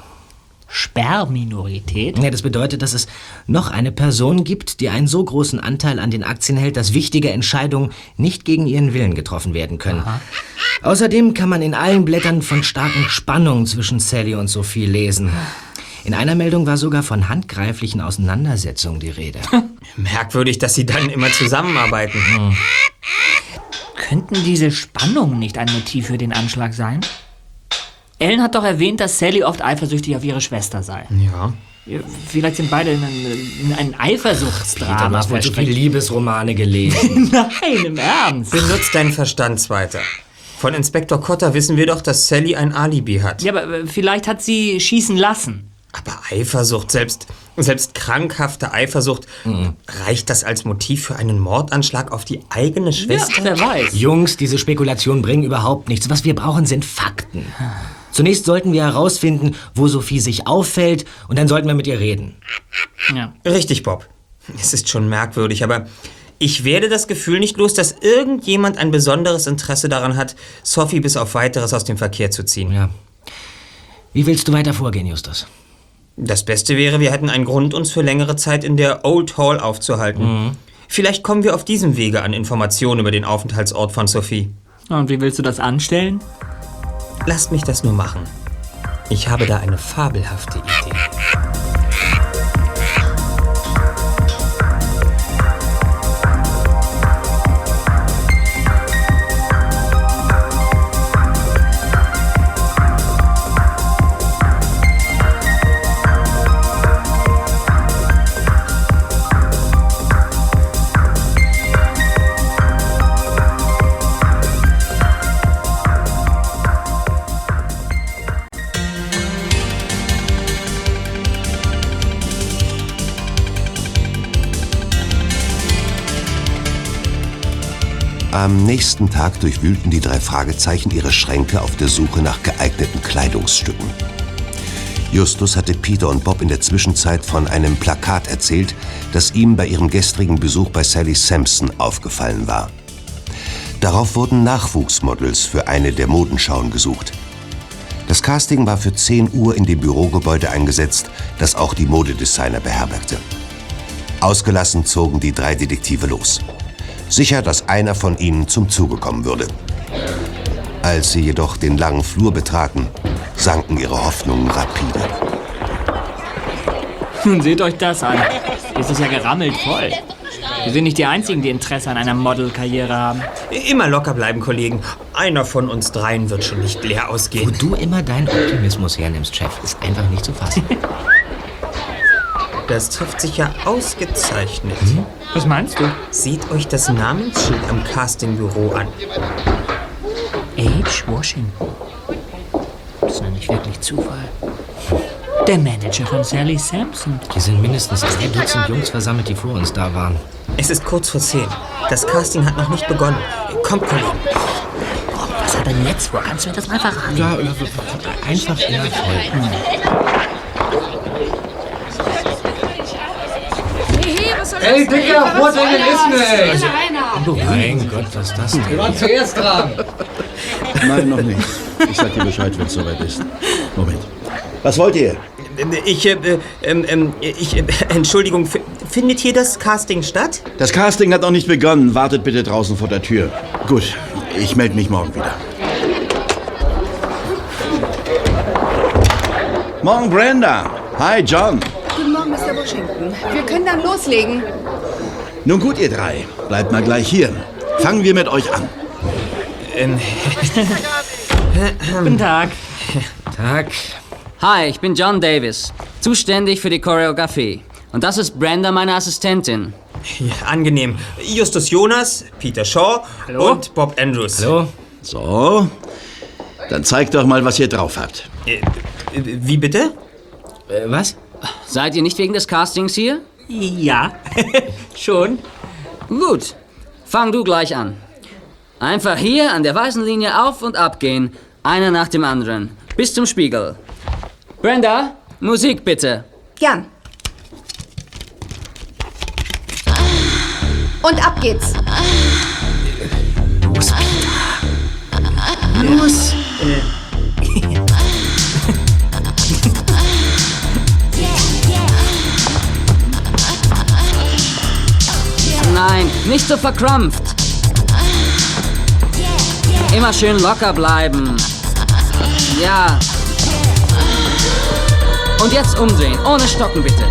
Sperrminorität? Ja, das bedeutet, dass es noch eine Person gibt, die einen so großen Anteil an den Aktien hält, dass wichtige Entscheidungen nicht gegen ihren Willen getroffen werden können. Außerdem kann man in allen Blättern von starken Spannungen zwischen Sally und Sophie lesen. In einer Meldung war sogar von handgreiflichen Auseinandersetzungen die Rede. (laughs) Merkwürdig, dass sie dann immer zusammenarbeiten. Könnten diese Spannungen nicht ein Motiv für den Anschlag sein? Ellen hat doch erwähnt, dass Sally oft eifersüchtig auf ihre Schwester sei. Ja. Vielleicht sind beide in ein, in ein Peter, Eifersuchtsdrama du hast wohl so viele verstrickt. Liebesromane gelesen. (laughs) Nein, im Ernst. Benutzt deinen Verstand weiter. Von Inspektor Cotter wissen wir doch, dass Sally ein Alibi hat. Ja, aber äh, vielleicht hat sie schießen lassen. Aber Eifersucht, selbst, selbst krankhafte Eifersucht, reicht das als Motiv für einen Mordanschlag auf die eigene Schwester? Ja, wer weiß. Jungs, diese Spekulationen bringen überhaupt nichts. Was wir brauchen, sind Fakten. Zunächst sollten wir herausfinden, wo Sophie sich auffällt, und dann sollten wir mit ihr reden. Ja. Richtig, Bob. Es ist schon merkwürdig, aber ich werde das Gefühl nicht los, dass irgendjemand ein besonderes Interesse daran hat, Sophie bis auf weiteres aus dem Verkehr zu ziehen. Ja. Wie willst du weiter vorgehen, Justus? Das Beste wäre, wir hätten einen Grund, uns für längere Zeit in der Old Hall aufzuhalten. Vielleicht kommen wir auf diesem Wege an Informationen über den Aufenthaltsort von Sophie. Und wie willst du das anstellen? Lasst mich das nur machen. Ich habe da eine fabelhafte Idee. Am nächsten Tag durchwühlten die drei Fragezeichen ihre Schränke auf der Suche nach geeigneten Kleidungsstücken. Justus hatte Peter und Bob in der Zwischenzeit von einem Plakat erzählt, das ihm bei ihrem gestrigen Besuch bei Sally Sampson aufgefallen war. Darauf wurden Nachwuchsmodels für eine der Modenschauen gesucht. Das Casting war für 10 Uhr in dem Bürogebäude eingesetzt, das auch die Modedesigner beherbergte. Ausgelassen zogen die drei Detektive los. Sicher, dass einer von ihnen zum Zuge kommen würde. Als sie jedoch den langen Flur betraten, sanken ihre Hoffnungen rapide. Nun seht euch das an. Hier ist es ja gerammelt voll. Wir sind nicht die Einzigen, die Interesse an einer Modelkarriere haben. Immer locker bleiben, Kollegen. Einer von uns dreien wird schon nicht leer Wo ausgehen. du immer deinen Optimismus hernimmst, Chef, ist einfach nicht zu fassen. (laughs) Das trifft sich ja ausgezeichnet. Was meinst du? Seht euch das Namensschild am Castingbüro an. H. Washington. Das ist nicht wirklich Zufall. Der Manager von Sally Sampson. Hier sind mindestens drei Dutzend Jungs versammelt, die vor uns da waren. Es ist kurz vor zehn. Das Casting hat noch nicht begonnen. Kommt, Kollegen. Was hat er jetzt vor? Kannst du mir das mal verraten? Ja, einfach immer Ey, Dicker, Vordringen ist nicht! Mein Gott, was ist das denn? Wir waren zuerst dran! Nein, noch nicht. Ich sag dir Bescheid, wenn es soweit ist. Moment. Was wollt ihr? Ich, äh, ähm, ähm, ich, äh, Entschuldigung, findet hier das Casting statt? Das Casting hat noch nicht begonnen. Wartet bitte draußen vor der Tür. Gut, ich melde mich morgen wieder. Morgen, Brenda. Hi, John. Washington. Wir können dann loslegen. Nun gut, ihr drei. Bleibt mal gleich hier. Fangen wir mit euch an. Ähm, Guten Tag. Tag. Hi, ich bin John Davis, zuständig für die Choreografie. Und das ist Brenda, meine Assistentin. Ja, angenehm. Justus Jonas, Peter Shaw und Bob Andrews. Hallo. So. Dann zeigt doch mal, was ihr drauf habt. Äh, wie bitte? was? Seid ihr nicht wegen des Castings hier? Ja, (laughs) schon. Gut, fang du gleich an. Einfach hier an der weißen Linie auf und ab gehen, einer nach dem anderen, bis zum Spiegel. Brenda, Musik bitte. Gern. Und ab geht's. Los, Los. Nein, nicht so verkrampft. Immer schön locker bleiben. Ja. Und jetzt umdrehen, ohne stocken bitte.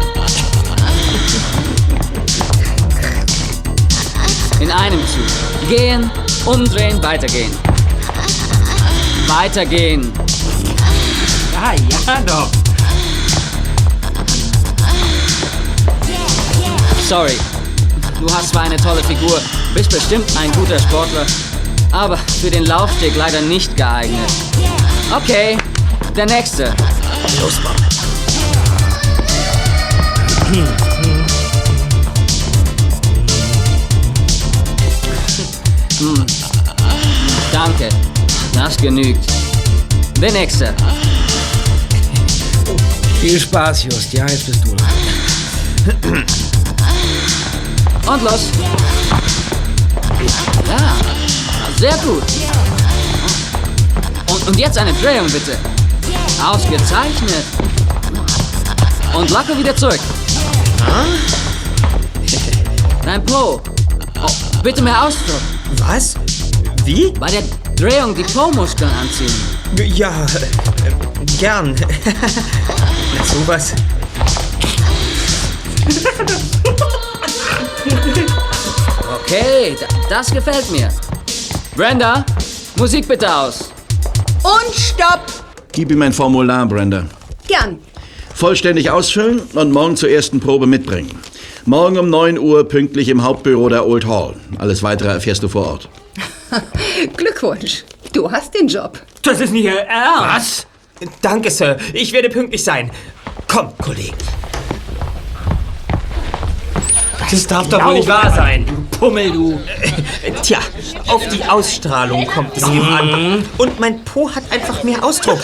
In einem Zug. Gehen, umdrehen, weitergehen. Weitergehen. Ja, ja doch. Sorry. Du hast zwar eine tolle Figur, bist bestimmt ein guter Sportler, aber für den Laufsteg leider nicht geeignet. Okay, der nächste. Los, Bob. Hm. Danke, das genügt. Der nächste. Viel Spaß, Just. Ja, jetzt bist du dran. Und los. Ja, sehr gut. Und, und jetzt eine Drehung bitte. Ausgezeichnet. Und locker wieder zurück. Dein Po. Oh, bitte mehr Ausdruck. Was? Wie? Bei der Drehung die Po-Muskeln anziehen. Ja, äh, gern. (laughs) Na, sowas. (laughs) Okay, da, das gefällt mir. Brenda, Musik bitte aus. Und stopp. Gib ihm ein Formular, Brenda. Gern. Vollständig ausfüllen und morgen zur ersten Probe mitbringen. Morgen um 9 Uhr pünktlich im Hauptbüro der Old Hall. Alles weitere erfährst du vor Ort. (laughs) Glückwunsch. Du hast den Job. Das ist nicht Ihr Ernst. Was? Danke, Sir. Ich werde pünktlich sein. Komm, Kollegen. Das darf doch wohl nicht wahr sein. Du Pummel, du. Tja, auf die Ausstrahlung kommt es eben an. Und mein Po hat einfach mehr Ausdruck.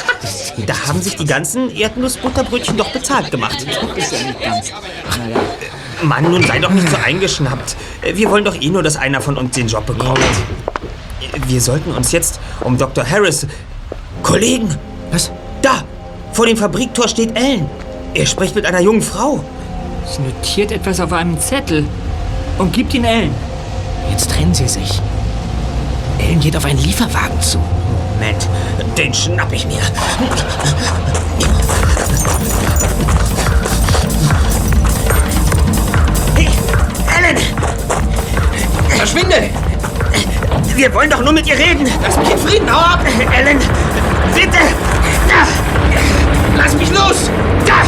Da haben sich die ganzen Erdnussbutterbrötchen doch bezahlt gemacht. Ist ja nicht ganz. Naja. Mann, nun sei doch nicht so eingeschnappt. Wir wollen doch eh nur, dass einer von uns den Job bekommt. Wir sollten uns jetzt um Dr. Harris... Kollegen! Was? Da! Vor dem Fabriktor steht Ellen. Er spricht mit einer jungen Frau. Sie notiert etwas auf einem Zettel und gibt ihn Ellen. Jetzt trennen sie sich. Ellen geht auf einen Lieferwagen zu. Moment, den schnapp ich mir. Hey, Ellen! Verschwinde! Wir wollen doch nur mit ihr reden. Lass mich in Frieden, hau ab! Ellen, bitte! Da! Lass mich los! Da!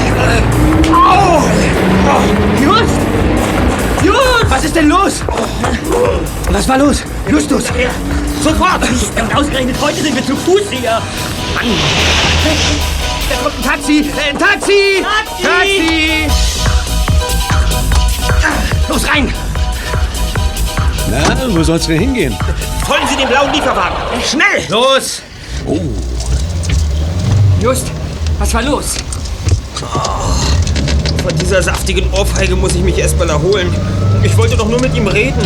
Au! Just! Just! Was ist denn los? Was war los? Justus! Sofort! Und ausgerechnet heute sind wir zu Fuß hier. Mann! Da kommt ein Taxi! Ein Taxi! Taxi! Taxi! Los rein! Na, wo soll's denn hingehen? Folgen Sie dem blauen Lieferwagen! Schnell! Los! Oh. Just, was war los? Von dieser saftigen Ohrfeige muss ich mich erstmal erholen. Ich wollte doch nur mit ihm reden.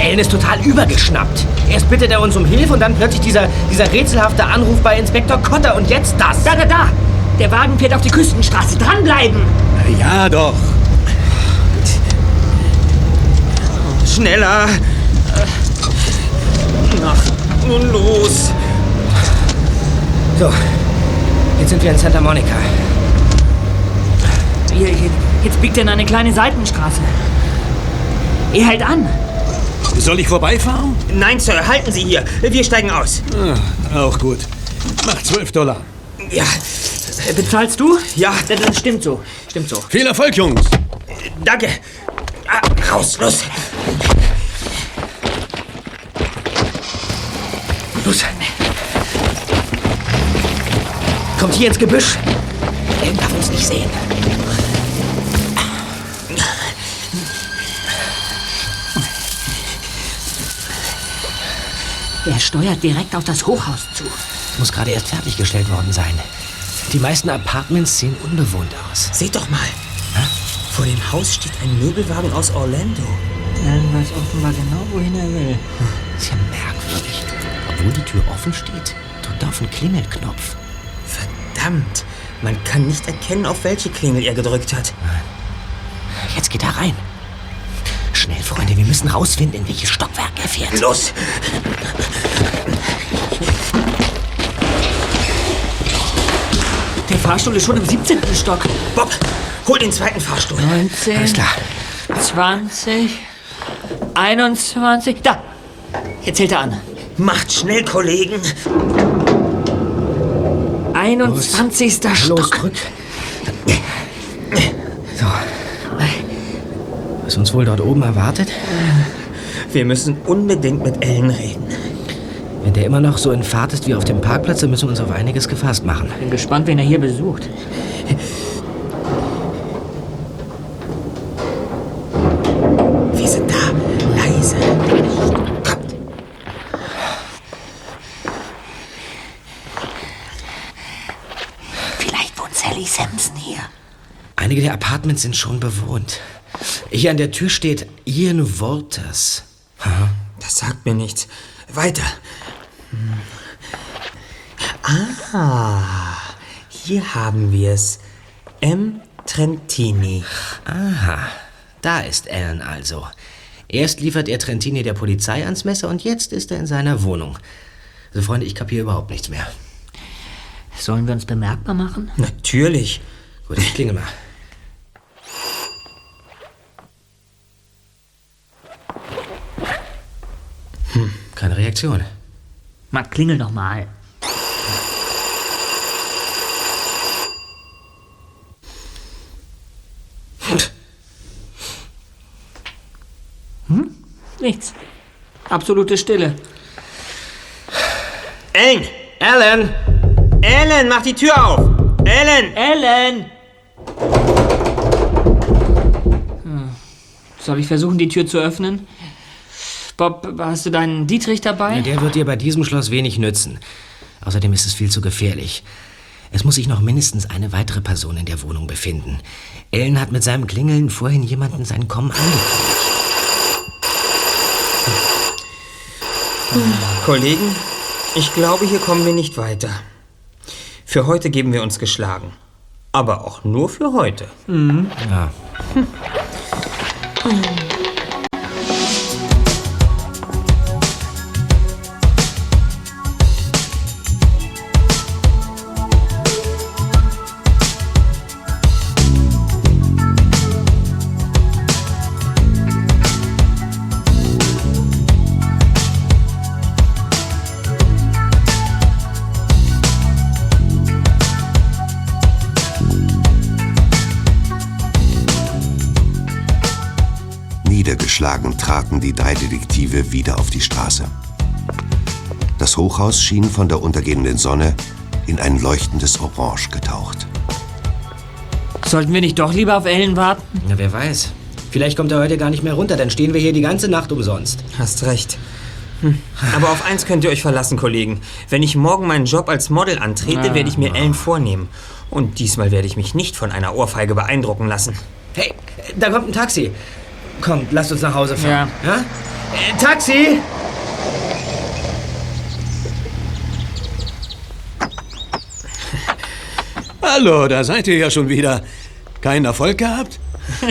Ellen ist total übergeschnappt. Erst bittet er uns um Hilfe und dann plötzlich dieser, dieser rätselhafte Anruf bei Inspektor Cotter und jetzt das. Da, da, da! Der Wagen fährt auf die Küstenstraße. Dranbleiben! Ja, doch. Schneller! Ach, nun los! So, jetzt sind wir in Santa Monica. Hier, hier, jetzt biegt er in eine kleine Seitenstraße. Er hält an. Soll ich vorbeifahren? Nein, Sir, halten Sie hier. Wir steigen aus. Ah, auch gut. Mach 12 Dollar. Ja. Bezahlst du? Ja. Das, das stimmt so. Stimmt so. Viel Erfolg, Jungs. Danke. Ah, raus, los. Los. Kommt hier ins Gebüsch. Er darf uns nicht sehen. Er steuert direkt auf das Hochhaus zu. Muss gerade erst fertiggestellt worden sein. Die meisten Apartments sehen unbewohnt aus. Seht doch mal. Vor dem Haus steht ein Möbelwagen aus Orlando. Alan weiß offenbar genau, wohin er will. Ist ja merkwürdig. Obwohl die Tür offen steht, drückt er auf den Klingelknopf. Verdammt. Man kann nicht erkennen, auf welche Klingel er gedrückt hat. Jetzt geht er rein. Schnell, Freunde, wir müssen rausfinden, in welches Stockwerk er fährt. Los! Der Fahrstuhl ist schon im 17. Stock. Bob, hol den zweiten Fahrstuhl. 19. Alles klar. 20. 21. Da! Jetzt hält er an. Macht schnell, Kollegen. 21. Stock. Los, drück. So. Was uns wohl dort oben erwartet? Wir müssen unbedingt mit Ellen reden. Wenn der immer noch so in Fahrt ist wie auf dem Parkplatz, dann müssen wir uns auf einiges gefasst machen. Bin gespannt, wen er hier besucht. Apartments sind schon bewohnt. Hier an der Tür steht Ian Walters. Das sagt mir nichts. Weiter. Hm. Ah, hier haben wir es. M. Trentini. Aha, da ist Alan also. Erst liefert er Trentini der Polizei ans Messer und jetzt ist er in seiner Wohnung. Also, Freunde, ich kapiere überhaupt nichts mehr. Sollen wir uns bemerkbar machen? Natürlich. Gut, ich klinge mal. Keine Reaktion. Mal klingel doch mal. Hm? Nichts. Absolute Stille. Ellen! Alan! Ellen, mach die Tür auf! Ellen! Ellen! Hm. Soll ich versuchen, die Tür zu öffnen? Bob, hast du deinen Dietrich dabei? Ja, der wird dir bei diesem Schloss wenig nützen. Außerdem ist es viel zu gefährlich. Es muss sich noch mindestens eine weitere Person in der Wohnung befinden. Ellen hat mit seinem Klingeln vorhin jemanden sein Kommen angekündigt. Kollegen, ich glaube, hier kommen wir nicht weiter. Für heute geben wir uns geschlagen. Aber auch nur für heute. Mhm. Ja. (laughs) traten die drei Detektive wieder auf die Straße. Das Hochhaus schien von der untergehenden Sonne in ein leuchtendes Orange getaucht. Sollten wir nicht doch lieber auf Ellen warten? Na, wer weiß. Vielleicht kommt er heute gar nicht mehr runter, dann stehen wir hier die ganze Nacht umsonst. Hast recht. Hm. Aber auf eins könnt ihr euch verlassen, Kollegen. Wenn ich morgen meinen Job als Model antrete, Ah. werde ich mir Ellen vornehmen. Und diesmal werde ich mich nicht von einer Ohrfeige beeindrucken lassen. Hey, da kommt ein Taxi. Kommt, lasst uns nach Hause fahren. Ja. ja? Äh, Taxi! (laughs) Hallo, da seid ihr ja schon wieder. Keinen Erfolg gehabt? (laughs)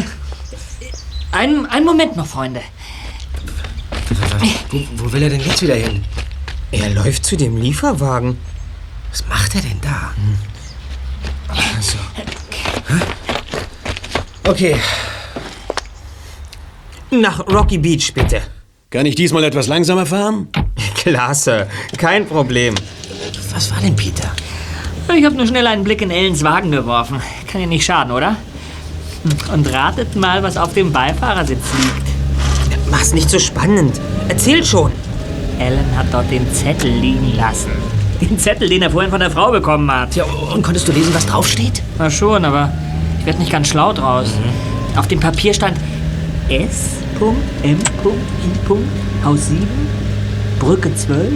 Einen, einen Moment noch, Freunde. Wo, wo will er denn jetzt wieder hin? Er läuft zu dem Lieferwagen. Was macht er denn da? Also. Okay. Nach Rocky Beach, bitte. Kann ich diesmal etwas langsamer fahren? (laughs) Klasse, kein Problem. Was war denn, Peter? Ich habe nur schnell einen Blick in Ellens Wagen geworfen. Kann ja nicht schaden, oder? Und ratet mal, was auf dem Beifahrersitz liegt. Mach's nicht so spannend. Erzähl schon. Ellen hat dort den Zettel liegen lassen. Den Zettel, den er vorhin von der Frau bekommen hat. Ja, und konntest du lesen, was draufsteht? Na schon, aber ich werde nicht ganz schlau draus. Auf dem Papier stand S.M.I. Haus 7, Brücke 12,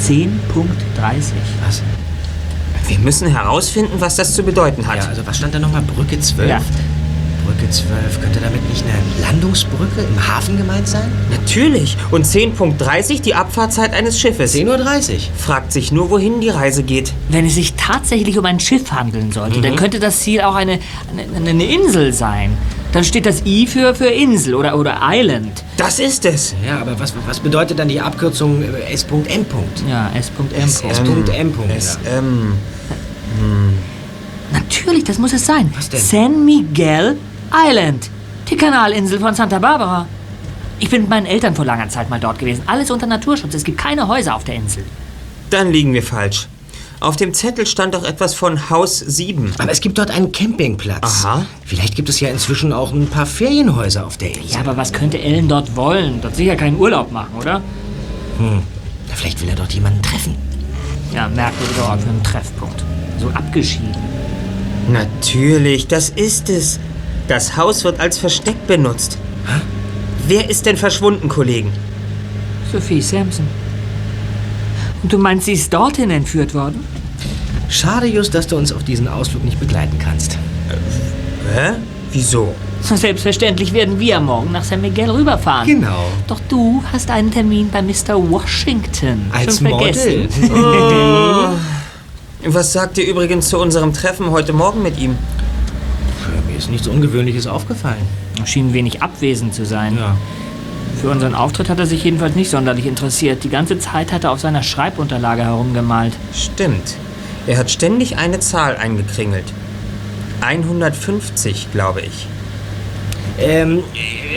10.30. Was? Wir müssen herausfinden, was das zu bedeuten hat. Ja, also was stand da nochmal? Brücke 12? Ja. Brücke 12. Könnte damit nicht eine Landungsbrücke im Hafen gemeint sein? Natürlich. Und 10.30 die Abfahrtzeit eines Schiffes. 10.30 Uhr. Fragt sich nur, wohin die Reise geht. Wenn es sich tatsächlich um ein Schiff handeln sollte, dann könnte das Ziel auch eine, eine, eine Insel sein. Dann steht das I für, für Insel oder, oder Island. Das ist es. Ja, aber was, was bedeutet dann die Abkürzung äh, S.M. Ja, S.M. S.M. SM. Natürlich, das muss es sein. Was denn? San Miguel Island. Die Kanalinsel von Santa Barbara. Ich bin mit meinen Eltern vor langer Zeit mal dort gewesen. Alles unter Naturschutz. Es gibt keine Häuser auf der Insel. Dann liegen wir falsch. Auf dem Zettel stand doch etwas von Haus 7. Aber es gibt dort einen Campingplatz. Aha. Vielleicht gibt es ja inzwischen auch ein paar Ferienhäuser auf der Insel. Ja, aber was könnte Ellen dort wollen? Dort sicher keinen Urlaub machen, oder? Hm. Na, vielleicht will er dort jemanden treffen. Ja, merkwürdiger Ort für einen Treffpunkt. So abgeschieden. Natürlich, das ist es. Das Haus wird als Versteck benutzt. Wer ist denn verschwunden, Kollegen? Sophie Sampson. Und du meinst, sie ist dorthin entführt worden? Schade, Just, dass du uns auf diesen Ausflug nicht begleiten kannst. Hä? Wieso? Selbstverständlich werden wir morgen nach San Miguel rüberfahren. Genau. Doch du hast einen Termin bei Mr. Washington. Als Schon vergessen. Oh. Was sagt ihr übrigens zu unserem Treffen heute Morgen mit ihm? Ist nichts Ungewöhnliches aufgefallen. Schien wenig abwesend zu sein. Ja. Für unseren Auftritt hat er sich jedenfalls nicht sonderlich interessiert. Die ganze Zeit hat er auf seiner Schreibunterlage herumgemalt. Stimmt. Er hat ständig eine Zahl eingekringelt. 150, glaube ich. Ähm,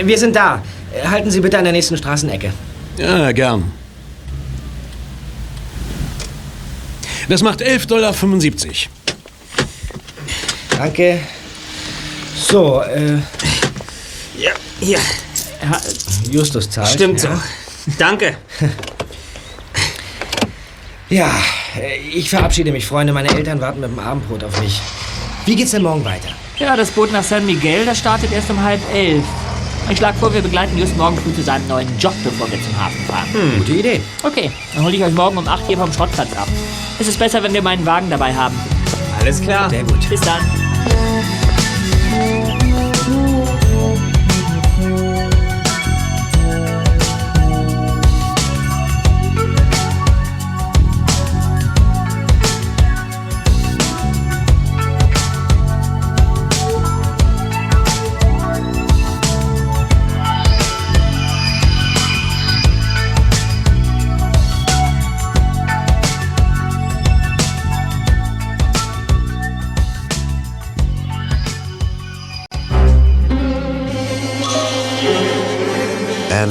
wir sind da. Halten Sie bitte an der nächsten Straßenecke. Ja, gern. Das macht 11,75 Dollar. Danke. So, äh, Ja, hier. Justus zahlt. Stimmt ja. so. Danke. (laughs) Ja, äh, ich verabschiede mich, Freunde. Meine Eltern warten mit dem Abendbrot auf mich. Wie geht's denn morgen weiter? Ja, das Boot nach San Miguel, das startet erst um halb elf. Ich schlage vor, wir begleiten Just morgen früh zu seinem neuen Job, bevor wir zum Hafen fahren. Gute Idee. Okay, dann hole ich euch morgen um 8 hier vom Schrottplatz ab. Es ist besser, wenn wir meinen Wagen dabei haben. Alles klar. Sehr gut. Bis dann.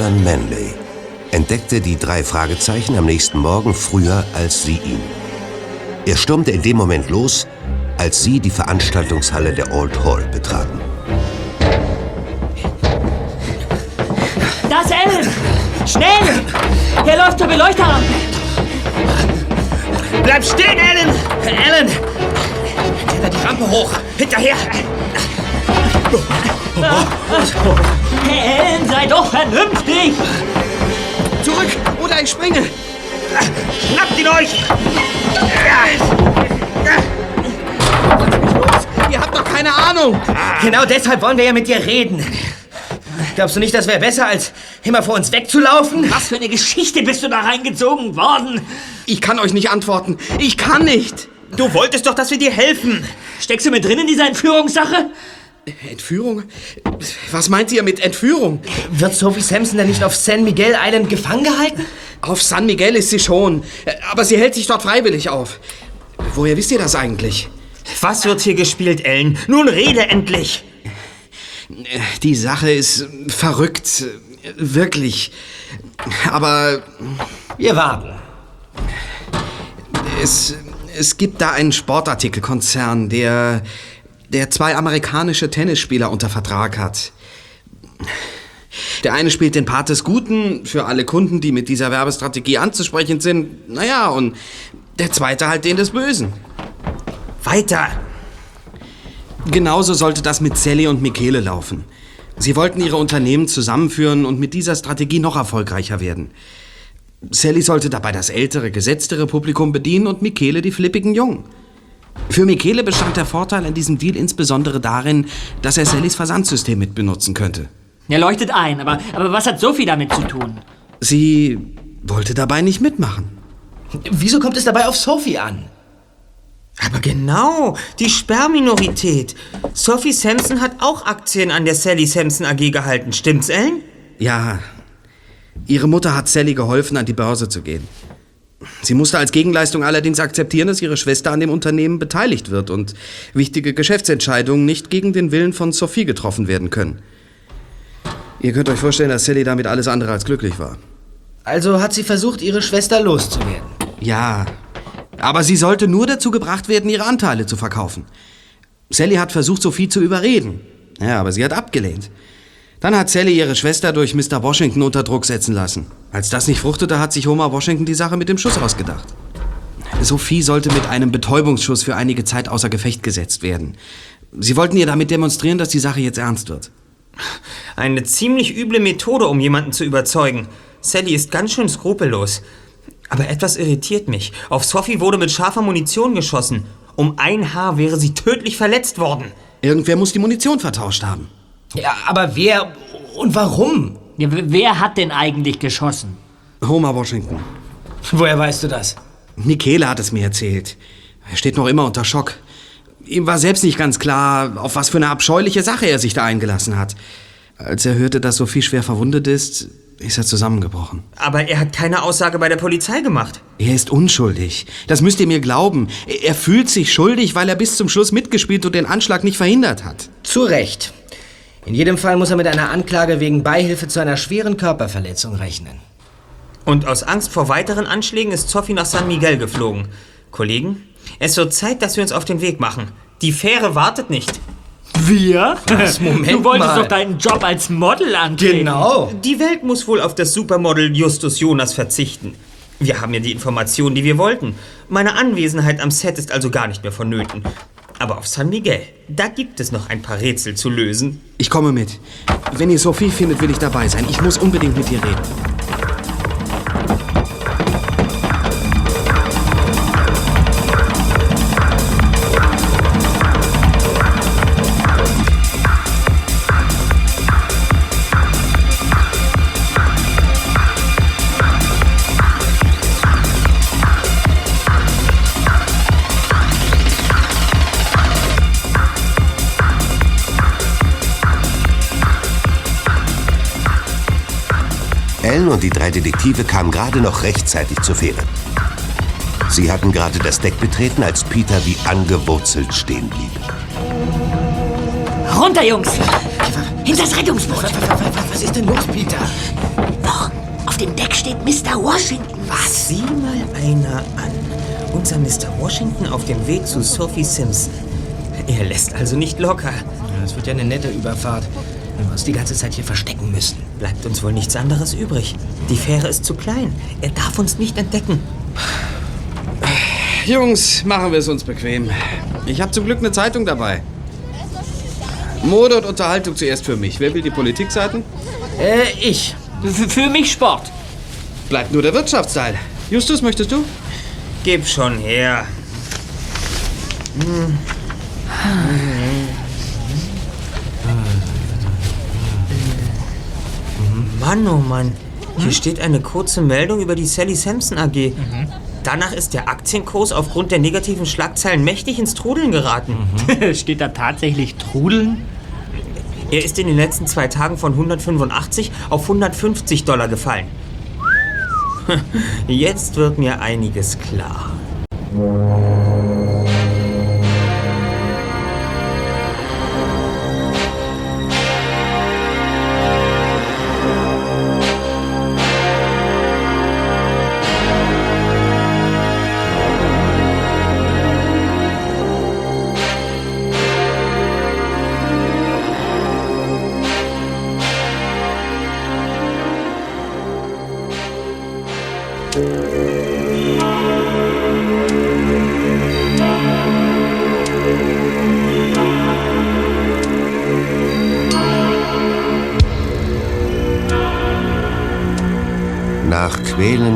Alan Manley entdeckte die drei Fragezeichen am nächsten Morgen früher als sie ihn. Er stürmte in dem Moment los, als sie die Veranstaltungshalle der Old Hall betraten. Da ist Ellen! Schnell! Er läuft zur Beleuchterlampe! Bleib stehen, Ellen! Ellen! Kletter die Rampe hoch. Hinterher. Ellen, sei doch vernünftig! Zurück oder ich springe. Schnappt ihn euch! Ihr habt doch keine Ahnung. Genau deshalb wollen wir ja mit dir reden. Glaubst du nicht, das wäre besser, als immer vor uns wegzulaufen? Was für eine Geschichte bist du da reingezogen worden? Ich kann euch nicht antworten. Ich kann nicht. Du wolltest doch, dass wir dir helfen. Steckst du mit drin in dieser Entführungssache? Entführung? Was meint ihr mit Entführung? Wird Sophie Sampson denn nicht auf San Miguel Island gefangen gehalten? Auf San Miguel ist sie schon. Aber sie hält sich dort freiwillig auf. Woher wisst ihr das eigentlich? Was wird hier gespielt, Ellen? Nun rede endlich. Die Sache ist verrückt. Wirklich. Aber. Wir warten. Es, es gibt da einen Sportartikelkonzern, der, der zwei amerikanische Tennisspieler unter Vertrag hat. Der eine spielt den Part des Guten für alle Kunden, die mit dieser Werbestrategie anzusprechen sind. Naja, und der zweite halt den des Bösen. Weiter. Genauso sollte das mit Sally und Michele laufen. Sie wollten ihre Unternehmen zusammenführen und mit dieser Strategie noch erfolgreicher werden. Sally sollte dabei das ältere, gesetztere Publikum bedienen und Michele die flippigen Jungen. Für Michele bestand der Vorteil an diesem Deal insbesondere darin, dass er Sallys Versandsystem mit benutzen könnte. Er leuchtet ein, aber, aber was hat Sophie damit zu tun? Sie wollte dabei nicht mitmachen. Wieso kommt es dabei auf Sophie an? Aber genau, die Sperrminorität. Sophie Sampson hat auch Aktien an der Sally Sampson AG gehalten, stimmt's, Ellen? Ja, ihre Mutter hat Sally geholfen, an die Börse zu gehen. Sie musste als Gegenleistung allerdings akzeptieren, dass ihre Schwester an dem Unternehmen beteiligt wird und wichtige Geschäftsentscheidungen nicht gegen den Willen von Sophie getroffen werden können. Ihr könnt euch vorstellen, dass Sally damit alles andere als glücklich war. Also hat sie versucht, ihre Schwester loszuwerden. Ja, aber sie sollte nur dazu gebracht werden, ihre Anteile zu verkaufen. Sally hat versucht, Sophie zu überreden. Ja, aber sie hat abgelehnt. Dann hat Sally ihre Schwester durch Mr. Washington unter Druck setzen lassen. Als das nicht fruchtete, hat sich Homer Washington die Sache mit dem Schuss ausgedacht. Sophie sollte mit einem Betäubungsschuss für einige Zeit außer Gefecht gesetzt werden. Sie wollten ihr damit demonstrieren, dass die Sache jetzt ernst wird. Eine ziemlich üble Methode, um jemanden zu überzeugen. Sally ist ganz schön skrupellos. Aber etwas irritiert mich. Auf Sophie wurde mit scharfer Munition geschossen. Um ein Haar wäre sie tödlich verletzt worden. Irgendwer muss die Munition vertauscht haben. Ja, aber wer und warum? Ja, wer hat denn eigentlich geschossen? Homer Washington. Woher weißt du das? Michele hat es mir erzählt. Er steht noch immer unter Schock. Ihm war selbst nicht ganz klar, auf was für eine abscheuliche Sache er sich da eingelassen hat. Als er hörte, dass Sophie schwer verwundet ist, ist er zusammengebrochen. Aber er hat keine Aussage bei der Polizei gemacht. Er ist unschuldig. Das müsst ihr mir glauben. Er fühlt sich schuldig, weil er bis zum Schluss mitgespielt und den Anschlag nicht verhindert hat. Zu Recht. In jedem Fall muss er mit einer Anklage wegen Beihilfe zu einer schweren Körperverletzung rechnen. Und aus Angst vor weiteren Anschlägen ist Sophie nach San Miguel geflogen. Kollegen, es wird Zeit, dass wir uns auf den Weg machen. Die Fähre wartet nicht. Wir? Was? (laughs) Moment du wolltest mal. doch deinen Job als Model antreten. Genau. Die Welt muss wohl auf das Supermodel Justus Jonas verzichten. Wir haben ja die Informationen, die wir wollten. Meine Anwesenheit am Set ist also gar nicht mehr vonnöten. Aber auf San Miguel, da gibt es noch ein paar Rätsel zu lösen. Ich komme mit. Wenn ihr Sophie findet, will ich dabei sein. Ich muss unbedingt mit ihr reden. Und die drei Detektive kamen gerade noch rechtzeitig zur Fähre. Sie hatten gerade das Deck betreten, als Peter wie angewurzelt stehen blieb. Runter, Jungs! Hinter das Rettungsboot! Was ist denn los, Peter? Vorn, auf dem Deck steht Mr. Washington. Was? Sieh mal einer an. Unser Mr. Washington auf dem Weg zu Sophie Simpson. Er lässt also nicht locker. Das wird ja eine nette Überfahrt, wenn wir uns die ganze Zeit hier verstecken müssen. Bleibt uns wohl nichts anderes übrig. Die Fähre ist zu klein. Er darf uns nicht entdecken. Jungs, machen wir es uns bequem. Ich habe zum Glück eine Zeitung dabei. Mode und Unterhaltung zuerst für mich. Wer will die Politikseiten? Äh, ich. Für, für mich Sport. Bleibt nur der Wirtschaftsteil. Justus, möchtest du? Gib schon her. Hm. Mann, oh Mann. Hier steht eine kurze Meldung über die Sally Sampson AG. Danach ist der Aktienkurs aufgrund der negativen Schlagzeilen mächtig ins Trudeln geraten. (laughs) Steht da tatsächlich Trudeln? Er ist in den letzten zwei Tagen von 185 auf 150 Dollar gefallen. (laughs) Jetzt wird mir einiges klar.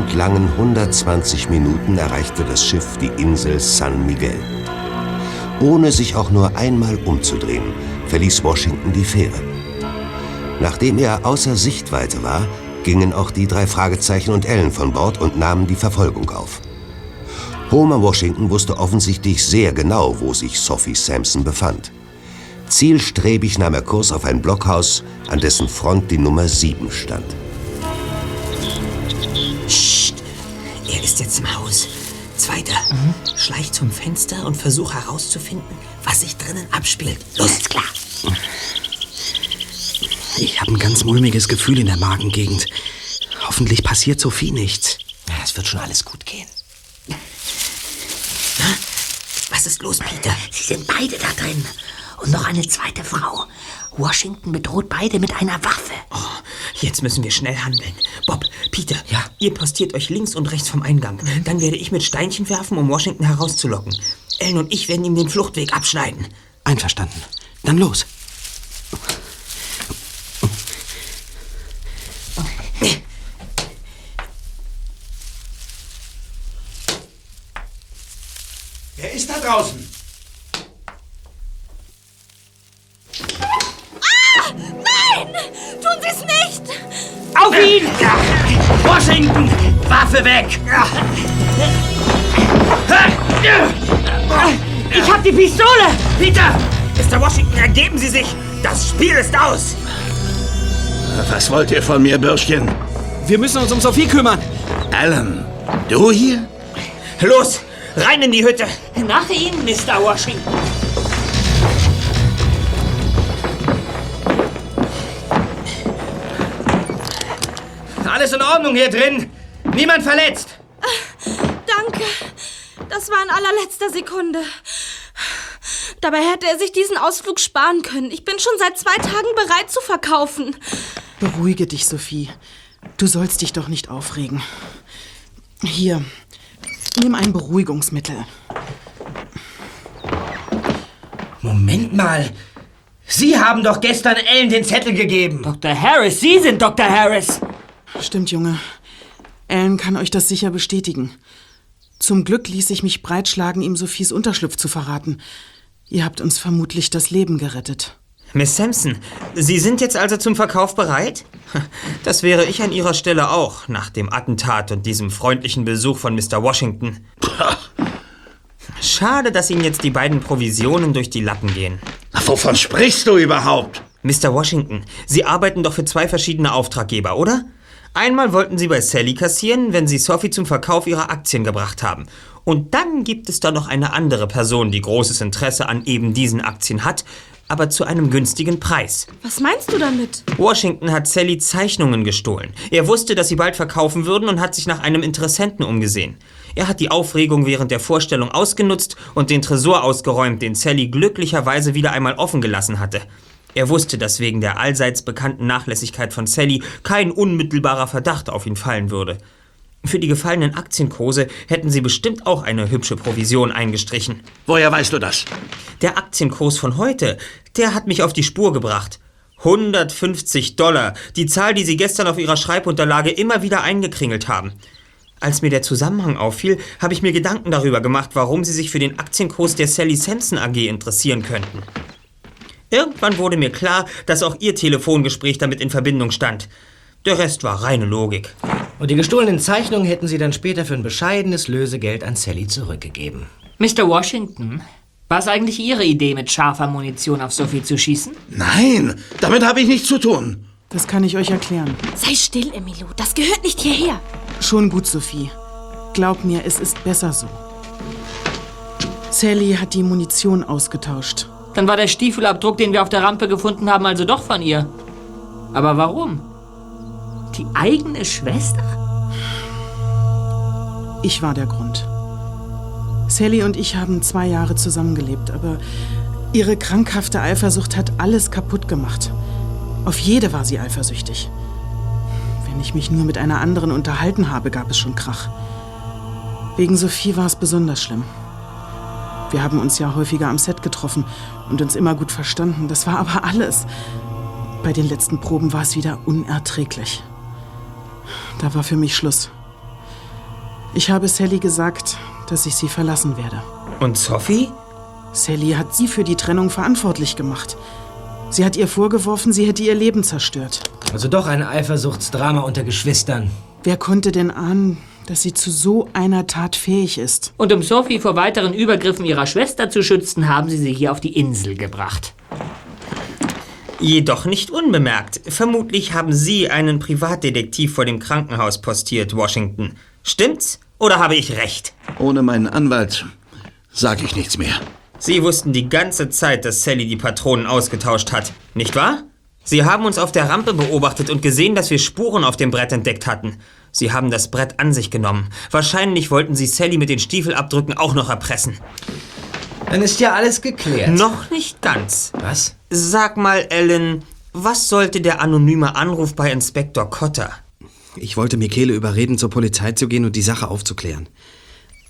Quälend langen 120 Minuten erreichte das Schiff die Insel San Miguel. Ohne sich auch nur einmal umzudrehen, verließ Washington die Fähre. Nachdem er außer Sichtweite war, gingen auch die drei Fragezeichen und Ellen von Bord und nahmen die Verfolgung auf. Homer Washington wusste offensichtlich sehr genau, wo sich Sophie Sampson befand. Zielstrebig nahm er Kurs auf ein Blockhaus, an dessen Front die Nummer 7 stand. Ist jetzt im Haus. Zweiter, schleich zum Fenster und versuch herauszufinden, was sich drinnen abspielt. Los, klar. Ich habe ein ganz mulmiges Gefühl in der Magengegend. Hoffentlich passiert Sophie nichts. Es wird schon alles gut gehen. Was ist los, Peter? Sie sind beide da drin. Und noch eine zweite Frau. Washington bedroht beide mit einer Waffe. Oh, jetzt müssen wir schnell handeln. Bob, Peter, ja? ihr postiert euch links und rechts vom Eingang. Dann werde ich mit Steinchen werfen, um Washington herauszulocken. Ellen und ich werden ihm den Fluchtweg abschneiden. Einverstanden. Dann los. Wer ist da draußen? Washington! Waffe weg! Ich hab die Pistole! Peter! Mr. Washington, ergeben Sie sich! Das Spiel ist aus! Was wollt ihr von mir, Bürschchen? Wir müssen uns um Sophie kümmern. Alan, du hier? Los, rein in die Hütte! Nach Ihnen, Mr. Washington. Alles in Ordnung hier drin. Niemand verletzt. Danke. Das war in allerletzter Sekunde. Dabei hätte er sich diesen Ausflug sparen können. Ich bin schon seit zwei Tagen bereit zu verkaufen. Beruhige dich, Sophie. Du sollst dich doch nicht aufregen. Hier, nimm ein Beruhigungsmittel. Moment mal. Sie haben doch gestern Ellen den Zettel gegeben. Dr. Harris, Sie sind Dr. Harris. Stimmt, Junge. Ellen kann euch das sicher bestätigen. Zum Glück ließ ich mich breitschlagen, ihm Sophies Unterschlupf zu verraten. Ihr habt uns vermutlich das Leben gerettet. Miss Sampson, Sie sind jetzt also zum Verkauf bereit? Das wäre ich an Ihrer Stelle auch, nach dem Attentat und diesem freundlichen Besuch von Mr. Washington. Schade, dass Ihnen jetzt die beiden Provisionen durch die Lappen gehen. Wovon sprichst du überhaupt? Mr. Washington, Sie arbeiten doch für zwei verschiedene Auftraggeber, oder? Einmal wollten Sie bei Sally kassieren, wenn Sie Sophie zum Verkauf ihrer Aktien gebracht haben. Und dann gibt es da noch eine andere Person, die großes Interesse an eben diesen Aktien hat, aber zu einem günstigen Preis. Was meinst du damit? Washington hat Sally Zeichnungen gestohlen. Er wusste, dass sie bald verkaufen würden und hat sich nach einem Interessenten umgesehen. Er hat die Aufregung während der Vorstellung ausgenutzt und den Tresor ausgeräumt, den Sally glücklicherweise wieder einmal offen gelassen hatte. Er wusste, dass wegen der allseits bekannten Nachlässigkeit von Sally kein unmittelbarer Verdacht auf ihn fallen würde. Für die gefallenen Aktienkurse hätten sie bestimmt auch eine hübsche Provision eingestrichen. Woher weißt du das? Der Aktienkurs von heute, der hat mich auf die Spur gebracht. 150 Dollar, die Zahl, die sie gestern auf ihrer Schreibunterlage immer wieder eingekringelt haben. Als mir der Zusammenhang auffiel, habe ich mir Gedanken darüber gemacht, warum sie sich für den Aktienkurs der Sally Sampson AG interessieren könnten. Irgendwann wurde mir klar, dass auch ihr Telefongespräch damit in Verbindung stand. Der Rest war reine Logik. Und die gestohlenen Zeichnungen hätten sie dann später für ein bescheidenes Lösegeld an Sally zurückgegeben. Mr. Washington, war es eigentlich Ihre Idee, mit scharfer Munition auf Sophie zu schießen? Nein, damit habe ich nichts zu tun. Das kann ich euch erklären. Sei still, Emilio. Das gehört nicht hierher. Schon gut, Sophie. Glaub mir, es ist besser so. Sally hat die Munition ausgetauscht. Dann war der Stiefelabdruck, den wir auf der Rampe gefunden haben, also doch von ihr. Aber warum? Die eigene Schwester? Ich war der Grund. Sally und ich haben zwei Jahre zusammengelebt, aber ihre krankhafte Eifersucht hat alles kaputt gemacht. Auf jede war sie eifersüchtig. Wenn ich mich nur mit einer anderen unterhalten habe, gab es schon Krach. Wegen Sophie war es besonders schlimm. Wir haben uns ja häufiger am Set getroffen und uns immer gut verstanden. Das war aber alles. Bei den letzten Proben war es wieder unerträglich. Da war für mich Schluss. Ich habe Sally gesagt, dass ich sie verlassen werde. Und Sophie? Sally hat sie für die Trennung verantwortlich gemacht. Sie hat ihr vorgeworfen, sie hätte ihr Leben zerstört. Also doch ein Eifersuchtsdrama unter Geschwistern. Wer konnte denn ahnen, dass sie zu so einer Tat fähig ist? Und um Sophie vor weiteren Übergriffen ihrer Schwester zu schützen, haben sie sie hier auf die Insel gebracht. Jedoch nicht unbemerkt. Vermutlich haben Sie einen Privatdetektiv vor dem Krankenhaus postiert, Washington. Stimmt's? Oder habe ich recht? Ohne meinen Anwalt sage ich nichts mehr. Sie wussten die ganze Zeit, dass Sally die Patronen ausgetauscht hat, nicht wahr? Sie haben uns auf der Rampe beobachtet und gesehen, dass wir Spuren auf dem Brett entdeckt hatten. Sie haben das Brett an sich genommen. Wahrscheinlich wollten Sie Sally mit den Stiefelabdrücken auch noch erpressen. Dann ist ja alles geklärt. Noch nicht ganz. Was? Sag mal, Ellen, was sollte der anonyme Anruf bei Inspektor Cotter? Ich wollte Michele überreden, zur Polizei zu gehen und die Sache aufzuklären.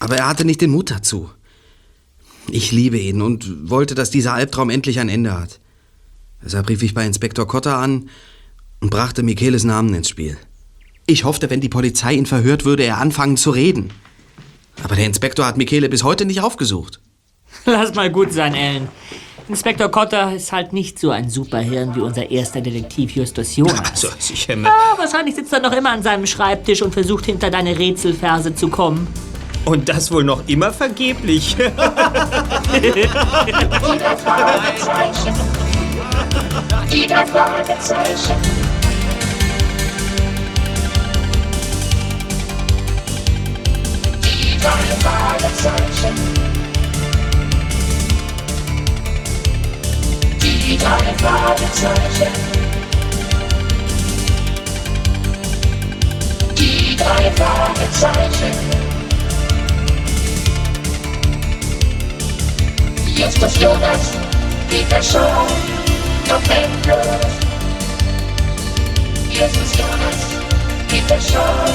Aber er hatte nicht den Mut dazu. Ich liebe ihn und wollte, dass dieser Albtraum endlich ein Ende hat. Deshalb rief ich bei Inspektor Cotter an und brachte Micheles Namen ins Spiel. Ich hoffte, wenn die Polizei ihn verhört, würde er anfangen zu reden. Aber der Inspektor hat Michele bis heute nicht aufgesucht. (laughs) Lass mal gut sein, Ellen. Inspektor Cotter ist halt nicht so ein Superhirn wie unser erster Detektiv Justus Jonas. (laughs) Also, sicher. Ah, wahrscheinlich sitzt er noch immer an seinem Schreibtisch und versucht hinter deine Rätselverse zu kommen. Und das wohl noch immer vergeblich. (laughs) Die drei Fragezeichen. Die drei Fragezeichen. Die drei Fragezeichen. Die drei Fragezeichen. Die drei Fragezeichen. Justus Jonas, Peter Shaw, noch endlos. Jesus Jonas, Peter Shaw,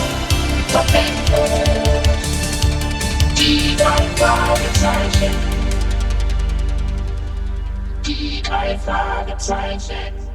noch endlos. Die drei Fragezeichen. Die drei Fragezeichen.